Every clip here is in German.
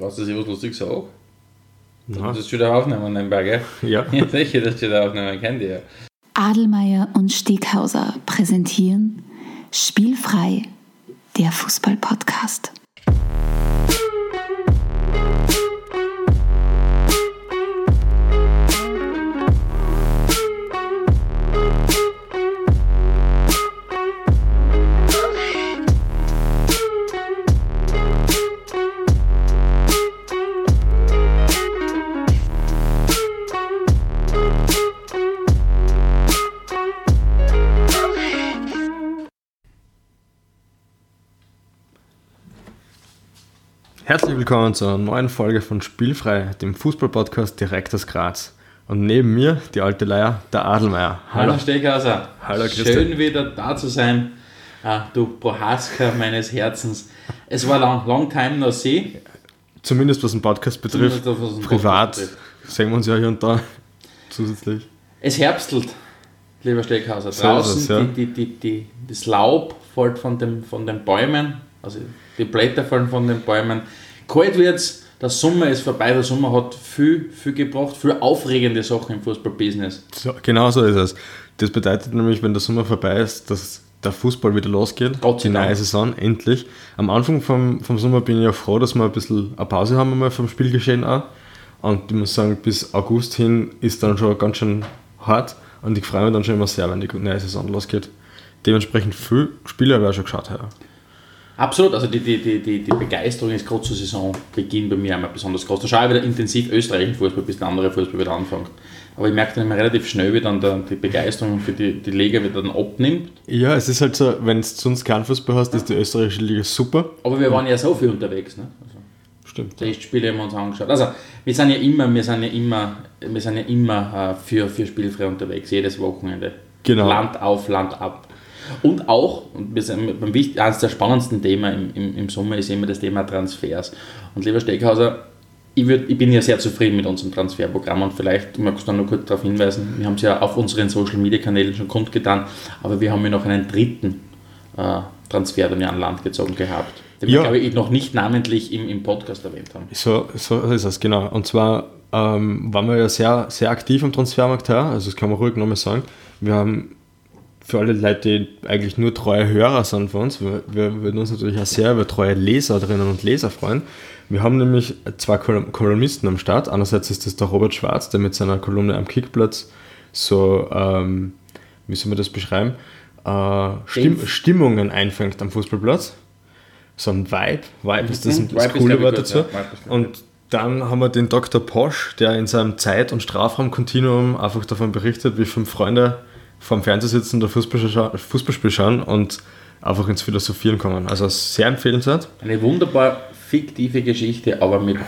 Was dass ich was lustig sage? Du musst schon wieder aufnehmen nebenbei, gell? ja. Ja, sicher, dass du wieder aufnehmen kennt ihr ja. Adelmeier und Steghauser präsentieren Spielfrei, der Fußball-Podcast. Herzlich willkommen zu einer neuen Folge von Spielfrei, dem Fußball-Podcast direkt aus Graz. Und neben mir die alte Leier, der Adelmeier. Hallo Steghauser. Hallo, Christian. Schön wieder da zu sein. Ah, du Prohaska meines Herzens. Es war lang, long time no see. Zumindest was den Podcast betrifft. Den Privat Podcast sehen wir uns ja hier und da zusätzlich. Es herbstelt, lieber Steckhauser. So Draußen ist es, ja. die, die, die, das Laub fällt von, dem, von den Bäumen, also die Blätter fallen von den Bäumen. Kalt wird's, der Sommer ist vorbei, der Sommer hat viel, viel gebracht, viel aufregende Sachen im Fußballbusiness. So, genau so ist es. Das bedeutet nämlich, wenn der Sommer vorbei ist, dass der Fußball wieder losgeht. Gott sei die neue. Saison, endlich. Am Anfang vom, vom Sommer bin ich ja froh, dass wir ein bisschen eine Pause haben einmal vom Spielgeschehen auch. Und ich muss sagen, bis August hin ist dann schon ganz schön hart. Und ich freue mich dann schon immer sehr, wenn die neue Saison losgeht. Dementsprechend viel Spiele habe ich auch schon geschaut heuer. Absolut, also die, die, die, die, Begeisterung ist gerade zur Saisonbeginn bei mir einmal besonders groß. Da schaue ich wieder intensiv österreichischen Fußball, bis der andere Fußball wieder anfängt. Aber ich merke dann immer relativ schnell, wie dann der, die Begeisterung für die, die Liga wieder dann abnimmt. Ja, es ist halt so, wenn du sonst keinen Fußball hast, ist die österreichische Liga super. Aber wir waren ja so viel unterwegs. Ne? Also, Stimmt. Testspiele haben wir uns angeschaut. Also wir sind ja immer, wir sind ja immer, wir sind ja immer äh, für, für Spielfrei unterwegs, jedes Wochenende. Genau. Land auf, Land ab. Und auch, und wir sind beim wichtig, eines der spannendsten Themen im, im, im Sommer ist immer das Thema Transfers. Und lieber Steckhauser, ich, würd, ich bin ja sehr zufrieden mit unserem Transferprogramm und vielleicht magst du noch kurz darauf hinweisen, wir haben es ja auf unseren Social Media Kanälen schon kundgetan, aber wir haben ja noch einen dritten äh, Transfer dann ja an Land gezogen gehabt, den Ja. wir, glaube ich, noch nicht namentlich im, im Podcast erwähnt haben. So, so ist es, genau. Und zwar ähm, waren wir ja sehr, sehr aktiv am Transfermarkt her, also das kann man ruhig nochmal sagen. Wir haben für alle Leute, die eigentlich nur treue Hörer sind von uns, wir, wir würden uns natürlich auch sehr über treue Leserinnen und Leser freuen. Wir haben nämlich zwei Kol- Kolumnisten am Start. Einerseits ist das der Robert Schwarz, der mit seiner Kolumne am Kickplatz so, ähm, wie soll man das beschreiben, äh, Stimm Stimmungen einfängt am Fußballplatz. So ein Vibe. Vibe ist das, Mhm. das Vibe coole Wort dazu. ja. Und dann haben wir den Dr. Posch, der in seinem Zeit- und Strafraumkontinuum einfach davon berichtet, wie fünf Freunde vorm Fernseher sitzen, der Fußball scha- Fußballspiel schauen und einfach ins Philosophieren kommen. Also sehr empfehlenswert. Eine wunderbar fiktive Geschichte, aber mit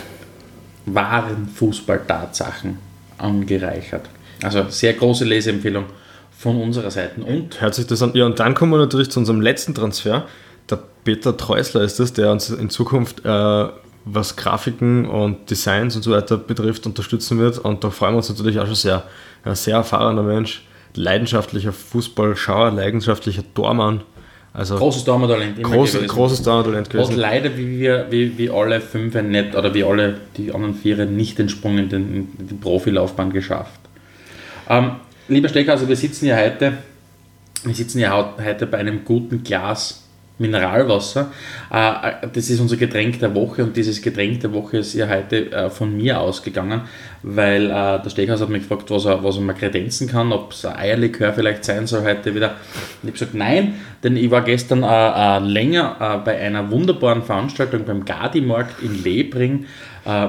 wahren Fußballtatsachen angereichert. Also sehr große Leseempfehlung von unserer Seite. Und Hört sich das an. Ja, und dann kommen wir natürlich zu unserem letzten Transfer. Der Peter Treusler ist es, der uns in Zukunft, äh, was Grafiken und Designs und so weiter betrifft, unterstützen wird. Und da freuen wir uns natürlich auch schon sehr. Ein sehr erfahrener Mensch, leidenschaftlicher Fußballschauer, leidenschaftlicher Tormann. Also großes gewesen. großes Talent Hat gewesen. leider, wie, wir, wie, wie alle fünf nicht, oder wie alle die anderen vier nicht den Sprung in den, in die Profilaufbahn geschafft. Ähm, lieber Stecker, also wir sitzen ja heute, wir sitzen ja hau- heute bei einem guten Glas Mineralwasser. Äh, das ist unser Getränk der Woche und dieses Getränk der Woche ist ja heute äh, von mir ausgegangen, weil äh, der Steckhaus hat mich gefragt, was er, was er mal kredenzen kann, ob es ein Eierlikör vielleicht sein soll heute wieder. Und ich habe gesagt, nein, denn ich war gestern äh, äh, länger äh, bei einer wunderbaren Veranstaltung beim Gardi-Markt in Lebring. Äh,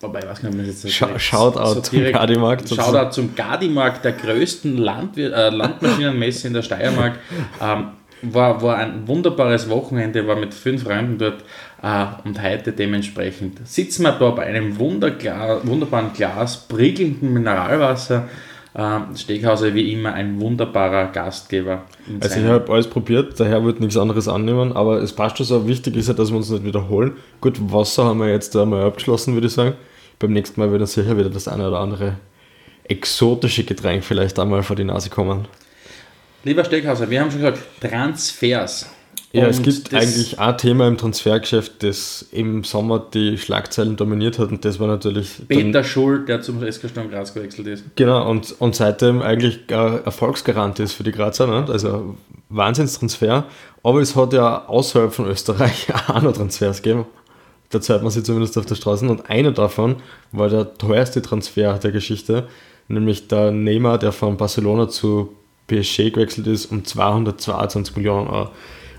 Wobei, ich weiß nicht, ob man das jetzt Schau- Shoutout zum direkt- Gardi-Markt. Shoutout zum Gardi-Markt, der größten Landwir äh, Landmaschinenmesse in der Steiermark. Ähm, war, war ein wunderbares Wochenende, war mit fünf Freunden dort äh, und heute dementsprechend sitzen wir da bei einem wunderbaren Glas prickelnden Mineralwasser. Äh, Steghauser wie immer ein wunderbarer Gastgeber. Also ich habe alles probiert, der Herr wird nichts anderes annehmen, aber es passt schon so. Wichtig ist ja, dass wir uns nicht wiederholen. Gut, Wasser haben wir jetzt einmal abgeschlossen, würde ich sagen. Beim nächsten Mal wird dann sicher wieder das eine oder andere exotische Getränk vielleicht einmal vor die Nase kommen. Lieber Steckhauser, wir haben schon gesagt, Transfers. Ja, es Und gibt das- eigentlich ein Thema im Transfergeschäft, das im Sommer die Schlagzeilen dominiert hat und das war natürlich Peter Schul, der zum SK Sturm Graz gewechselt ist. Genau, und, und seitdem eigentlich Erfolgsgarant ist für die Grazer, ne? also Wahnsinnstransfer. Aber es hat ja außerhalb von Österreich auch noch Transfers gegeben. Da zahlt man sie zumindest auf der Straße. Und einer davon war der teuerste Transfer der Geschichte, nämlich der Neymar, der von Barcelona zu PSG gewechselt ist, um 222 Millionen Euro.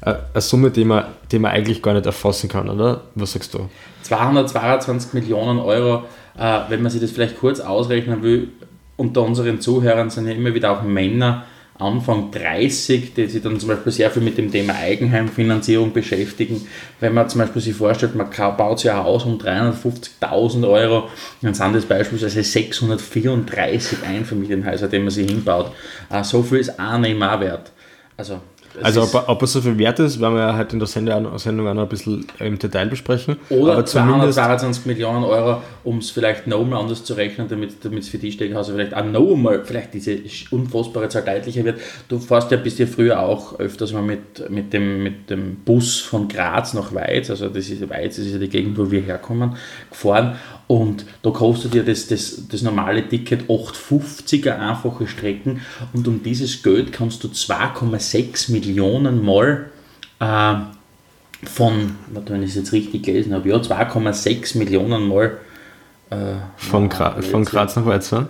Äh, Eine Summe, die man, die man eigentlich gar nicht erfassen kann, oder? Was sagst du? 222 Millionen Euro, äh, wenn man sich das vielleicht kurz ausrechnen will, unter unseren Zuhörern sind ja immer wieder auch Männer Anfang 30, die sich dann zum Beispiel sehr viel mit dem Thema Eigenheimfinanzierung beschäftigen. Wenn man zum Beispiel sich vorstellt, man baut sich ein Haus um 350.000 Euro, dann sind das beispielsweise 634 Einfamilienhäuser, die man sich hinbaut. Äh, so viel ist ein Neymar wert. Also, Also, ob, ob er so viel wert ist, werden wir ja heute in der Sendung auch, Sendung auch noch ein bisschen im Detail besprechen. Oder Aber zumindest, 222 Millionen Euro, um es vielleicht nochmal anders zu rechnen, damit es für die Steakhäuser vielleicht auch nochmal, vielleicht diese unfassbare Zahl deutlicher wird. Du fährst ja, bist ja früher auch öfters mal mit, mit, dem, mit dem Bus von Graz nach Weiz, also das ist Weiz, das ist ja die Gegend, wo wir herkommen, gefahren und da kostet dir das, das, das normale Ticket 8,50er einfache Strecken und um dieses Geld kannst du 2,6 Millionen Mal äh, von, warte, wenn ich es jetzt richtig gelesen habe, ja, 2,6 Millionen Mal. Äh, von, Gra von Graz nach Weiz, ne?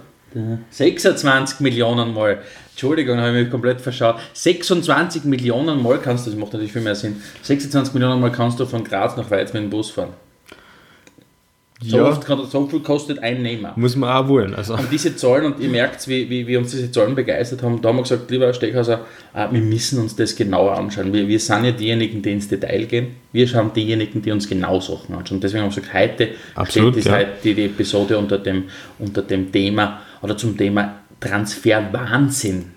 26 Millionen Mal. Entschuldigung, habe ich mich komplett verschaut. 26 Millionen Mal kannst du, das macht natürlich viel mehr Sinn. 26 Millionen Mal kannst du von Graz nach Weiz mit dem Bus fahren. So, Ja. oft, kann- so viel kostet ein Nehmer. Muss man auch wollen. Also, Und diese Zahlen, und ihr merkt, wie, wie, wie uns diese Zahlen begeistert haben, da haben wir gesagt, lieber Herr Steckhauser, äh, wir müssen uns das genauer anschauen. Wir, wir sind ja diejenigen, die ins Detail gehen. Wir schauen diejenigen, die uns genau Sachen anschauen. Deswegen haben wir gesagt, heute Absolut, steht die, ja. Seite- die, die Episode unter dem, unter dem Thema oder zum Thema Transferwahnsinn.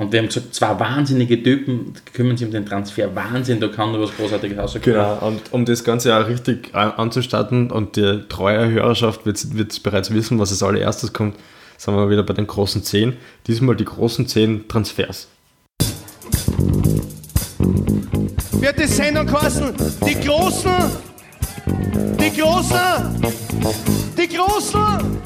Und wir haben gesagt, zwei wahnsinnige Typen kümmern sich um den Transfer. Wahnsinn, da kann nur was Großartiges rauskommen. genau. Und um das Ganze auch richtig an- anzustatten und die treue Hörerschaft wird, wird bereits wissen, was als allererstes kommt, sind wir wieder bei den großen 10. Diesmal die großen 10 Transfers. wird die Sendung kosten. Die Großen, die Großen, die Großen.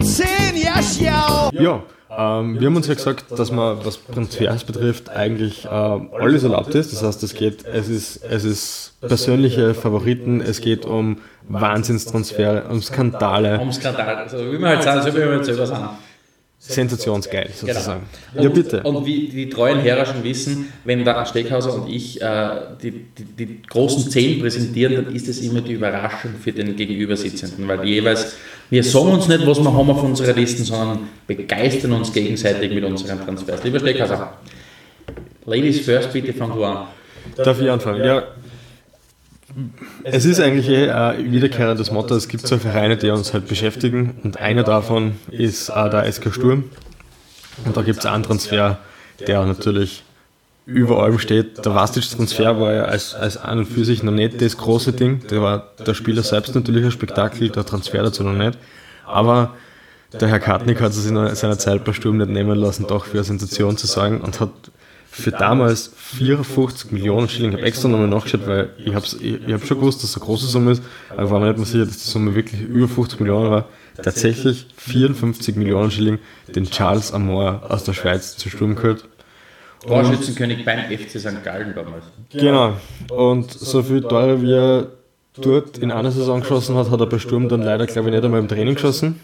Zehn, ja, schau. Ja, ähm, wir haben uns ja gesagt, dass man, was Transfers betrifft, eigentlich ähm, alles erlaubt ist. Das heißt, es geht, es ist, es ist persönliche Favoriten, es geht um Wahnsinnstransfere, um Skandale, Um Skandal, also wie wir halt sagen, so wie wir halt selber sind. Sensationsgeil sozusagen. Und, Ja, bitte. Und wie die treuen Hörer schon wissen, wenn der Steckhauser und ich äh, die, die, die großen Zehn präsentieren, dann ist es immer die Überraschung für den Gegenübersitzenden, weil jeweils, wir sagen uns nicht, was wir haben auf unserer Liste, sondern begeistern uns gegenseitig mit unseren Transfers. Lieber Steckhauser, Ladies first, bitte fang du an. Darf ich anfangen? Ja. Es ist eigentlich eh ein wiederkehrendes Motto. Es gibt so Vereine, die uns halt beschäftigen und einer davon ist äh, der SK Sturm. Und da gibt es einen Transfer, der natürlich über allem steht. Der Vastic-Transfer war ja als, als an und für sich noch nicht das große Ding. Der war der Spieler selbst natürlich ein Spektakel, der Transfer dazu noch nicht. Aber der Herr Kartnick hat es in seiner Zeit bei Sturm nicht nehmen lassen, doch für eine Sensation zu sorgen und hat für damals 54 Millionen Schilling, ich habe extra nochmal nachgeschaut, weil ich habe ich, ich hab schon gewusst, dass es eine große Summe ist, aber war mir nicht mehr sicher, dass die Summe wirklich über 50 Millionen war. Tatsächlich 54 Millionen Schilling den Charles Amor aus der Schweiz zu Sturm gehört. Torschützenkönig beim FC St. Gallen damals. Genau. Und so viel teurer wie er dort in einer Saison geschossen hat, hat er bei Sturm dann leider, glaube ich, nicht einmal im Training geschossen.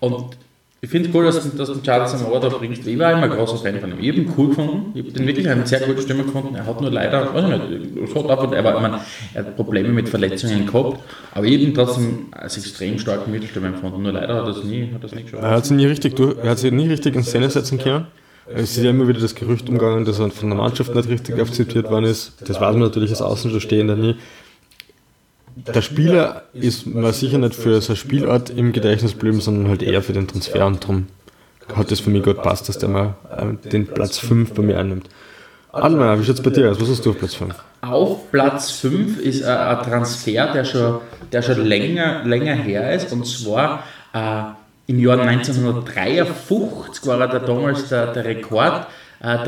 Und ich finde es cool, dass, dass du Charles Amor da bringst. Ich war immer ein großer Fan von ihm. Ich habe ihn cool gefunden. Ich habe den wirklich eine sehr gute Stimme gefunden. Er hat nur leider, weiß ich nicht, es er, war, ich meine, er hat Probleme mit Verletzungen gehabt, aber ihn trotzdem als extrem starken Mittelstürmer empfunden. Nur leider hat er es nie, geschafft. Er hat sich nie richtig, durch, er hat sich nie richtig in Szene setzen können. Es ist ja immer wieder das Gerücht umgegangen, dass er von der Mannschaft nicht richtig akzeptiert worden ist. Das weiß man natürlich als Außenstehender nie. Der Spieler ist war sicher nicht für sein Spielort im Gedächtnis geblieben, sondern halt eher für den Transfer und darum hat es für mich gut passt, dass der mal äh, den Platz 5 bei mir einnimmt. Adelmeier, wie schaut es bei dir aus? Was hast du auf Platz 5? Auf Platz 5 ist äh, ein Transfer, der schon, der schon länger, länger her ist, und zwar äh, im Jahr 1953 war er da damals der, der Rekord äh,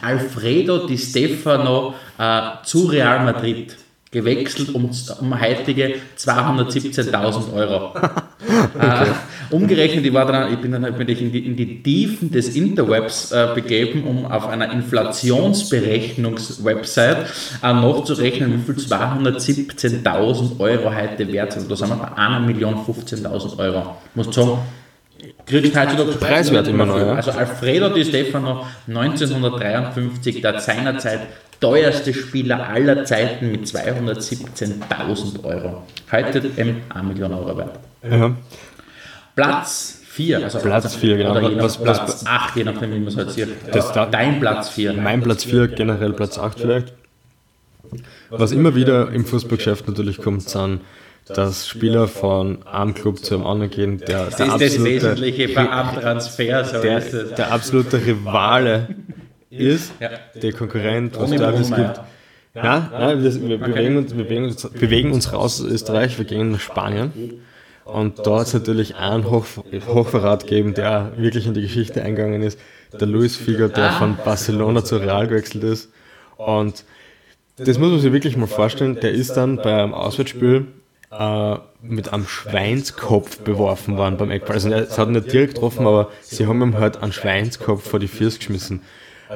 Alfredo Di Stefano äh, zu Real Madrid gewechselt um, um heutige 217.000 Euro. okay. äh, umgerechnet, ich, war dann, ich bin dann halt in die, in die Tiefen des Interwebs äh, begeben, um auf einer Inflationsberechnungswebsite äh, nachzurechnen, wie viel 217.000 Euro heute wert sind. Da sind wir bei 1.015.000 Euro. Muss sagen, kriegst heutzutage preiswert immer noch. Ja. Also Alfredo Di Stefano 1953, der seinerzeit teuerste Spieler aller Zeiten mit 217.000 Euro. Heute eben 1 Million Euro wert. Ja. Platz 4, also Platz 4, genau. Oder was, Platz 8, je nachdem, wie man es halt sieht. Das da, Dein Platz 4. Mein Platz 4, generell Platz 8 vielleicht. Was immer wieder im Fußballgeschäft natürlich kommt, sind dass Spieler von einem Club zu einem anderen gehen. Der, das der ist das Wesentliche bei einem Transfer. So der, der absolute Rivale ist, ja. der Konkurrent, was da alles gibt. Ja, ja wir, wir, bewegen uns, wir bewegen, uns, bewegen uns raus aus Österreich, wir gehen nach Spanien. Und dort ist natürlich ein Hoch, Hochverrat geben, der wirklich in die Geschichte eingegangen ist. Der Luis Figo, der ah. von Barcelona zu Real gewechselt ist. Und das muss man sich wirklich mal vorstellen. Der ist dann beim Auswärtsspiel äh, mit einem Schweinskopf beworfen worden beim Eckball. Also es hat ihn nicht direkt getroffen, aber sie haben ihm halt einen Schweinskopf vor die Füße geschmissen.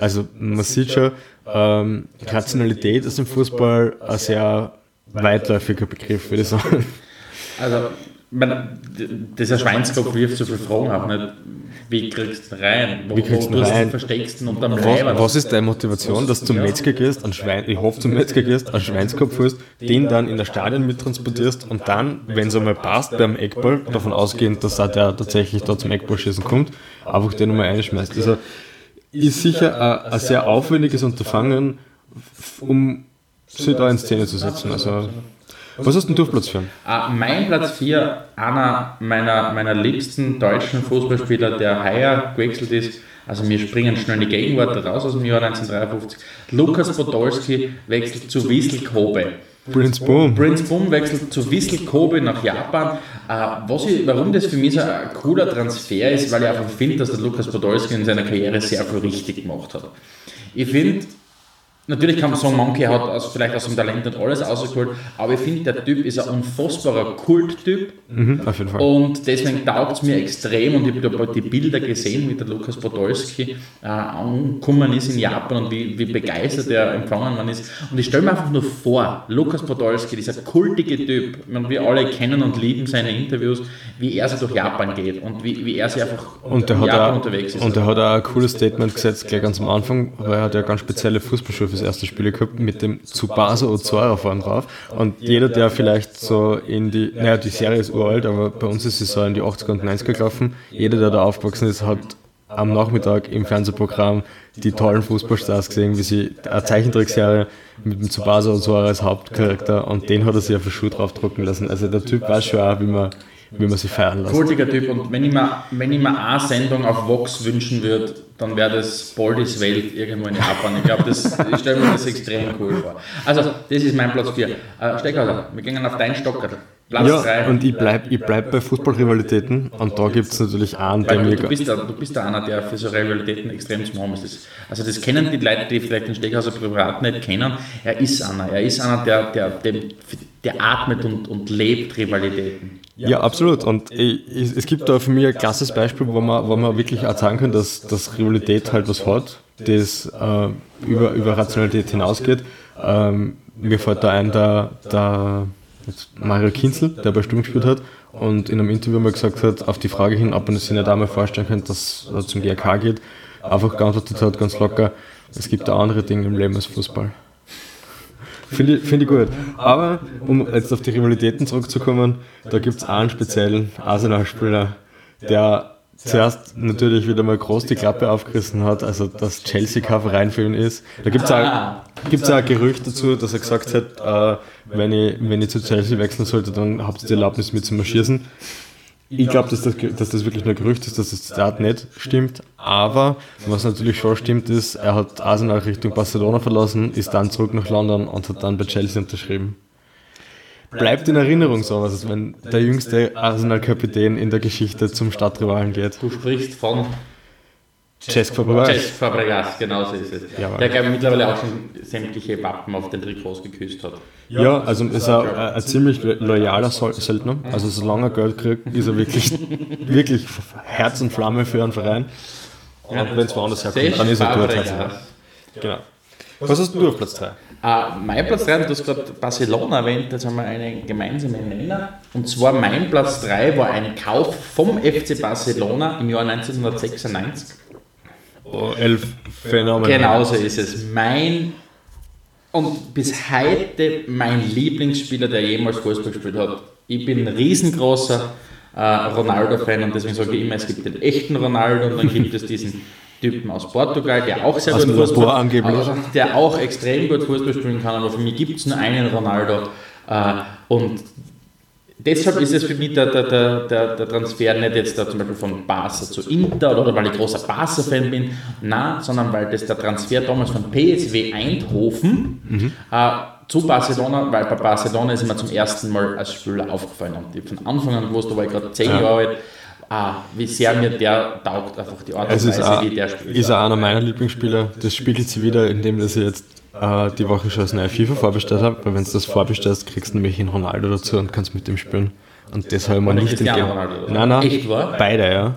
Also man sieht schon, ähm, Rationalität ist im Fußball ein sehr weitläufiger Begriff, würde ich sagen. Also, man, dieser Schweinskopf wirft so viele Fragen auf, nicht? Wie kriegst du rein? Wo, Wie kriegst du rein? versteckst du unterm was, was ist deine Motivation, dass du zum Metzger gehst, ein Schwein, ich hoffe zum Metzger gehst, einen Schweinskopf holst, den dann in der Stadion mittransportierst und dann, wenn es einmal passt, beim Eckball, davon ausgehend, dass da der tatsächlich da zum Eckball schießen kommt, einfach den nochmal einschmeißt. Also, ist sicher ein, sehr aufwendiges Unterfangen, um sie da in Szene zu setzen. Also, was hast denn du auf Platz 4? Uh, mein Platz 4, einer meiner, meiner liebsten deutschen Fußballspieler, der heuer gewechselt ist. Also wir springen schnell die Gegenwart raus aus dem Jahr 1953. Lukas Podolski wechselt zu Wiesel Kobe. Prince Boom. Prince Boom wechselt zu Wissel Kobe nach Japan. Äh, was ich, warum das für mich so ein cooler Transfer ist, weil ich einfach finde, dass der Lukas Podolski in seiner Karriere sehr viel richtig gemacht hat. Ich finde, Natürlich kann man sagen, Monkey hat aus, vielleicht aus dem Talent nicht alles rausgeholt, aber ich finde, der Typ ist ein unfassbarer Kulttyp. Mhm, auf jeden Fall. Und deswegen taugt es mir extrem und ich habe die Bilder gesehen, wie der Lukas Podolski äh, angekommen ist in Japan und wie, wie begeistert er empfangen worden ist. Und ich stelle mir einfach nur vor, Lukas Podolski, dieser kultige Typ, wir alle kennen und lieben seine Interviews, wie er so durch Japan geht und wie, wie er sich einfach und der in Japan auch, unterwegs ist. Und er hat auch ein cooles Statement gesetzt, gleich ganz am Anfang, weil er hat ja ganz spezielle Fußballschuhe fürs erste Spiel gehabt mit dem Tsubasa Ozora vorne drauf. Und jeder, der vielleicht so in die, naja, die Serie ist uralt, aber bei uns ist sie so in die 80er und 90er gelaufen. Jeder, der da aufgewachsen ist, hat am Nachmittag im Fernsehprogramm die tollen Fußballstars gesehen, wie sie eine Zeichentrickserie mit dem Tsubasa Ozora als Hauptcharakter und den hat er sich auf den Schuh draufdrucken lassen. Also der Typ weiß schon auch, wie man wie man sie feiern lässt. Kultiger Typ und wenn ich, mir, wenn ich mir eine Sendung auf Vox wünschen würde, dann wäre das Boldis Welt irgendwo in Japan. Ich glaube, ich stelle mir das extrem cool vor. Also, das ist mein Platz 4. Äh, Steckhauser, wir gehen auf deinen Stocker. Platz ja, drei. und ich bleibe ich bleib bei Fußballrivalitäten und da gibt es natürlich einen, der mir... Du bist, da, du bist da einer, der für so Rivalitäten extrem zu haben ist. Also das kennen die Leute, die vielleicht den Steckhauser privat nicht kennen. Er ist einer. Er ist einer, der, der, der, der atmet und, und lebt Rivalitäten. Ja, absolut. Und ich, es gibt da für mich ein klasses Beispiel, wo man, wo man wirklich auch sagen kann, dass, dass Rivalität halt was hat, das äh, über, über Rationalität hinausgeht. Ähm, mir fällt da ein, der, der Mario Kinzel, der bei Sturm gespielt hat und in einem Interview mal gesagt hat, auf die Frage hin, ob man sich nicht einmal vorstellen könnte, dass er zum GRK geht, einfach geantwortet hat, ganz locker, es gibt da andere Dinge im Leben als Fußball. Finde ich, find ich gut. Aber um jetzt auf die Rivalitäten zurückzukommen, da gibt es einen speziellen Arsenal-Spieler, der zuerst natürlich wieder mal groß die Klappe aufgerissen hat, also dass Chelsea kein Verein für ihn ist. Da gibt es auch, gibt's auch ein Gerücht dazu, dass er gesagt hat, äh, wenn, ich, wenn ich zu Chelsea wechseln sollte, dann habt ihr die Erlaubnis mit zu marschieren. Ich glaube, dass das, dass das wirklich nur Gerücht ist, dass das Zitat nicht stimmt. Aber was natürlich schon stimmt, ist, er hat Arsenal Richtung Barcelona verlassen, ist dann zurück nach London und hat dann bei Chelsea unterschrieben. Bleibt in Erinnerung sowas, als wenn der jüngste Arsenal-Kapitän in der Geschichte zum Stadtrivalen geht. Du sprichst von Cesc Fabregas. Cesc Fabregas, genau so ist es. Jawohl. Der, glaube ich, mittlerweile auch schon sämtliche Wappen auf den Trikots geküsst hat. Ja, also ist er ein, ein ziemlich lo- loyaler Söldner. Also solange er Geld kriegt, ist er wirklich, wirklich Herz und Flamme für einen Verein. Und wenn es woanders herkommt, dann ist er. Also. Genau. Was hast du auf Platz 3? Äh, mein Platz 3, du hast gerade Barcelona erwähnt, jetzt haben wir einen gemeinsamen Nenner. Und zwar mein Platz 3 war ein Kauf vom FC Barcelona im Jahr 1996. Elf Phänomen. Genauso ist es. Mein und bis heute mein Lieblingsspieler, der jemals Fußball gespielt hat. Ich bin ein riesengroßer äh, Ronaldo-Fan und deswegen sage ich immer, es gibt den echten Ronaldo und dann gibt es diesen Typen aus Portugal, der auch sehr gut Fußball angeblich. aber der auch extrem gut Fußball spielen kann, aber für mich gibt es nur einen Ronaldo. Äh, und deshalb ist es für mich der, der, der, der, Transfer nicht jetzt da zum Beispiel von Barca zu Inter oder weil ich großer Barca-Fan bin, nein, sondern weil das der Transfer damals von PSW Eindhoven äh, zu Barcelona, weil bei Barcelona ist mir zum ersten Mal als Spieler aufgefallen und ich von Anfang an gewusst, da war ich gerade zehn Ja. Jahre alt, ah, wie sehr mir der taugt, einfach die Art und Weise, wie der spielt. ist auch einer meiner Lieblingsspieler. Das spiegelt sich wieder, indem dass ich jetzt äh, die Woche schon das neue FIFA vorbestellt habe. Weil wenn du das vorbestellst, kriegst du nämlich einen Ronaldo dazu und kannst mit dem spielen. Und das habe ich mir nicht entgegen. Nein, nein. Echt? Beide, ja.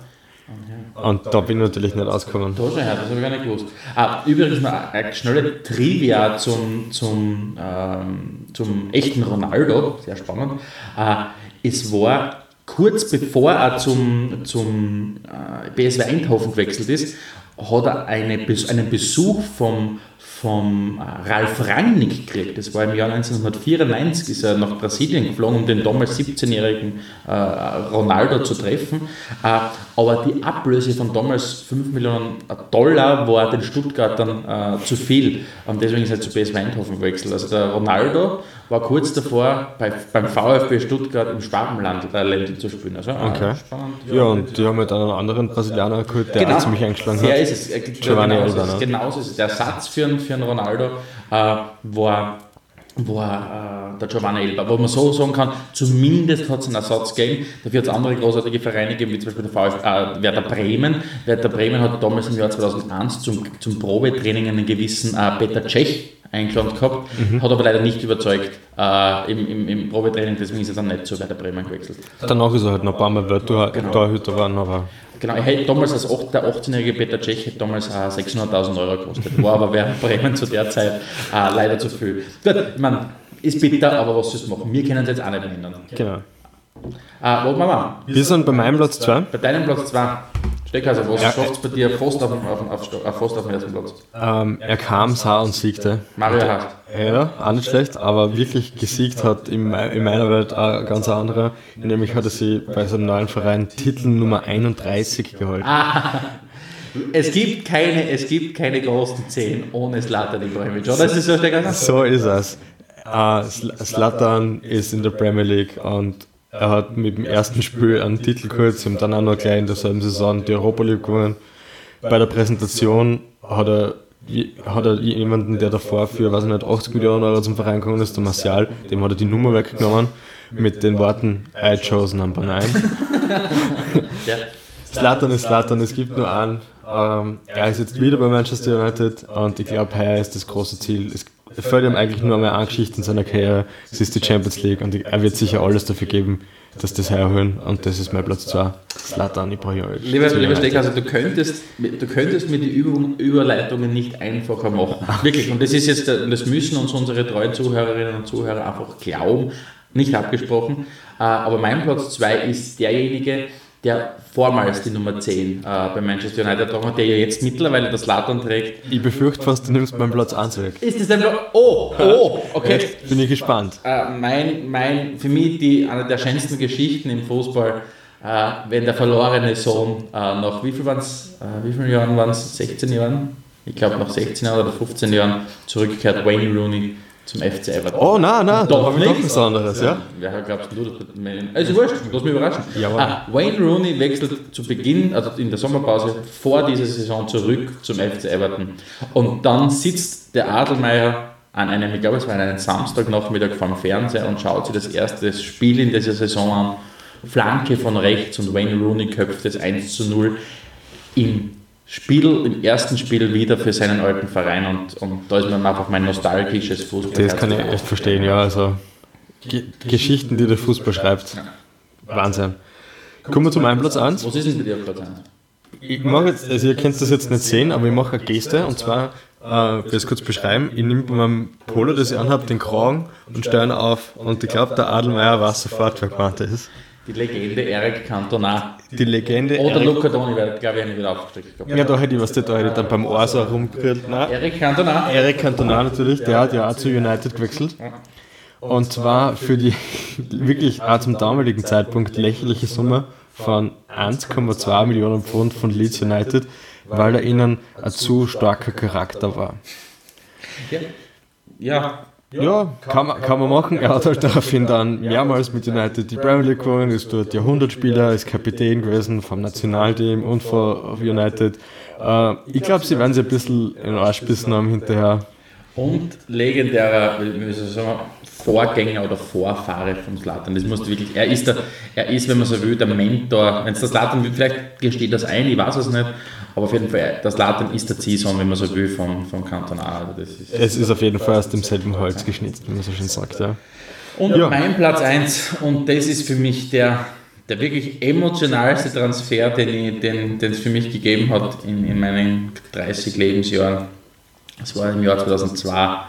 Und da bin ich natürlich nicht ausgekommen. Da schon her, das habe ich gar nicht gewusst. Ah, übrigens noch eine schnelle Trivia zum, zum, ähm, zum echten Ronaldo, sehr spannend. Äh, es war kurz bevor er zum, zum äh, BSW Eindhoven gewechselt ist, hat er eine, einen Besuch vom, vom äh, Ralf Rangnick gekriegt. Das war im Jahr 1994, ist er nach Brasilien geflogen, um den damals 17-jährigen äh, Ronaldo zu treffen. Äh, aber die Ablöse von damals 5 Millionen Dollar war den Stuttgartern äh, zu viel. Und deswegen ist er zu BSW Eindhoven gewechselt. Also der Ronaldo war kurz davor, bei, beim VfB Stuttgart im Schwabenland äh, zu spielen. Also, äh, Okay. spannend. Ja, und die haben halt einen anderen Brasilianer geholt, der auch ziemlich eingeschlagen Der hat. ist es. Äh, Giovanni ist es. ne? genauso ist es. Der Satz für, einen- für einen Ronaldo äh, war, war äh, der Giovanni Elba. Wo man so sagen kann, zumindest hat es einen Ersatz gegeben. Dafür hat es andere großartige Vereine gegeben, wie zum Beispiel der VfB, äh, Werder Bremen. Werder Bremen hat damals im Jahr 2001 zum, zum Probetraining einen gewissen äh, Peter Cech eingeladen gehabt, Mhm. hat aber leider nicht überzeugt äh, im, im, im Probetraining, deswegen ist er dann nicht zu Werder Bremen gewechselt. Danach ist er halt noch ein paar Mal Welttorhüter geworden, aber Genau, er hätte damals als acht- der 18-jährige Peter Cech hätte damals äh, 600.000 Euro gekostet. War aber während Bremen zu der Zeit äh, leider zu viel. Gut, ich meine, ist bitter, aber was sollst du machen? Wir können es jetzt auch nicht ändern. genau. Äh, wo wir? Wir sind bei meinem Platz 2. Bei deinem Platz 2. Steckhauser, was Ja. schafft es bei dir fast auf, auf, auf, äh, fast auf dem ersten Platz? Ähm, er kam, sah und siegte. Mario Hart. Ja, auch nicht schlecht, aber wirklich gesiegt hat in, in meiner Welt ein ganz anderer. Nämlich hat er sie bei seinem neuen Verein Titel Nummer 31 geholt. Es gibt keine, es gibt keine großen 10 ohne Slatan Ibrahimovic, oder? Das ist so? So ist es. Zlatan ist in der Premier League und er hat mit dem ersten Spiel einen Titel geholt, sie haben dann auch noch gleich in derselben Saison die Europa League gewonnen. Bei der Präsentation hat er, hat er jemanden, der davor für, weiß ich nicht, 80 Millionen Euro zum Verein gekommen ist, der Martial, dem hat er die Nummer weggenommen mit den Worten I chose number 9. Ja. Slatan ist Slatan, es gibt nur einen. Ähm, er ist jetzt wieder bei Manchester United und ich glaube, heuer ist das große Ziel. Fällt ihm eigentlich nur einmal eine Geschichte in seiner Karriere. Es ist die Champions League und er wird sicher alles dafür geben, dass das heuer holen. Und das ist mein Platz 2. Slatan Ibrahimovic. Lieber, lieber Steckhauser, du könntest, du könntest mir die Übung, Überleitungen nicht einfacher machen. Wirklich. Und das ist jetzt, das müssen uns unsere treuen Zuhörerinnen und Zuhörer einfach glauben. Nicht abgesprochen. Äh, Aber mein Platz 2 ist derjenige, der vormals die Nummer 10 äh, bei Manchester United hat, der ja jetzt mittlerweile das Latan trägt. Ich befürchte fast, du nimmst meinen Platz 1 weg. Ist das einfach. Oh, oh, okay. Jetzt bin ich gespannt. Äh, mein, mein, für mich die, eine der schönsten Geschichten im Fußball, äh, wenn der verlorene Sohn äh, nach wie viel waren's, äh, wie vielen Jahren waren es? 16 Jahren? Ich glaube nach 16 Jahren oder 15 Jahren zurückkehrt Wayne Rooney zum FC Everton. Oh, nein, nein, Doch habe ich doch nicht. was anderes, ja? Wer glaubst du, das wird mir- Also wurscht, lass mich überraschen. Jawohl. Ah, Wayne Rooney wechselt zu Beginn, also in der Sommerpause, vor dieser Saison zurück zum FC Everton. Und dann sitzt der Adelmeier an einem, ich glaube es war an einem Samstagnachmittag vor dem Fernseher und schaut sich das erste Spiel in dieser Saison an. Flanke von rechts und Wayne Rooney köpft es 1 zu 0 im Spiel, im ersten Spiel wieder für seinen alten Verein und, und da ist mir einfach mein nostalgisches Fußball. Das kann ich echt verstehen, ja. Also Ge Geschichten, die der Fußball schreibt. Wahnsinn. Kommen wir zum Einplatz 1. Was ist denn bei dir Platz 1? Ich mache jetzt, also ihr könnt das jetzt nicht sehen, aber ich mache eine Geste und zwar, äh, ich will es kurz beschreiben, ich nehme bei meinem Polo, das ich anhabe, den Kragen und stelle ihn auf und ich glaube, der Adelmeier weiß sofort, wer gemeint ist. Die Legende Eric Cantona. Die Legende. Oder Eric- Luca Doni, weil glaube ich nicht wieder aufgestrickt gehabt. Ja, da hätte ich was, da hätte ich dann beim Ohr so rumgerührt. Eric Cantona. Eric Cantona natürlich, der hat ja auch zu United gewechselt. Und zwar für die wirklich auch zum damaligen Zeitpunkt lächerliche Summe von 1,2 Millionen Pfund von Leeds United, weil er ihnen ein zu starker Charakter war. Ja, Ja, kann man, kann man machen. Er hat halt daraufhin dann mehrmals mit United die Premier League gewonnen, ist dort Jahrhundertspieler, ist Kapitän gewesen vom Nationalteam und von United. Äh, ich glaube, sie werden sich ein bisschen in den Arsch bissen haben hinterher. und legendärer, sagen, Vorgänger oder Vorfahre von Slatan. Das musst du wirklich, er ist, der, er ist, wenn man so will, der Mentor. Wenn es der Slatan will, vielleicht gesteht das ein, ich weiß es nicht, aber auf jeden Fall, der Slatan ist der Ziehsohn, wenn man so will, von Cantona. Also das ist Es ist auf jeden Fall aus demselben Holz geschnitzt, wie man so schön sagt. Ja. Und Ja. mein Platz 1, und das ist für mich der, der wirklich emotionalste Transfer, den ich- den den es für mich gegeben hat in, in meinen 30 Lebensjahren. Das war im Jahr 2002,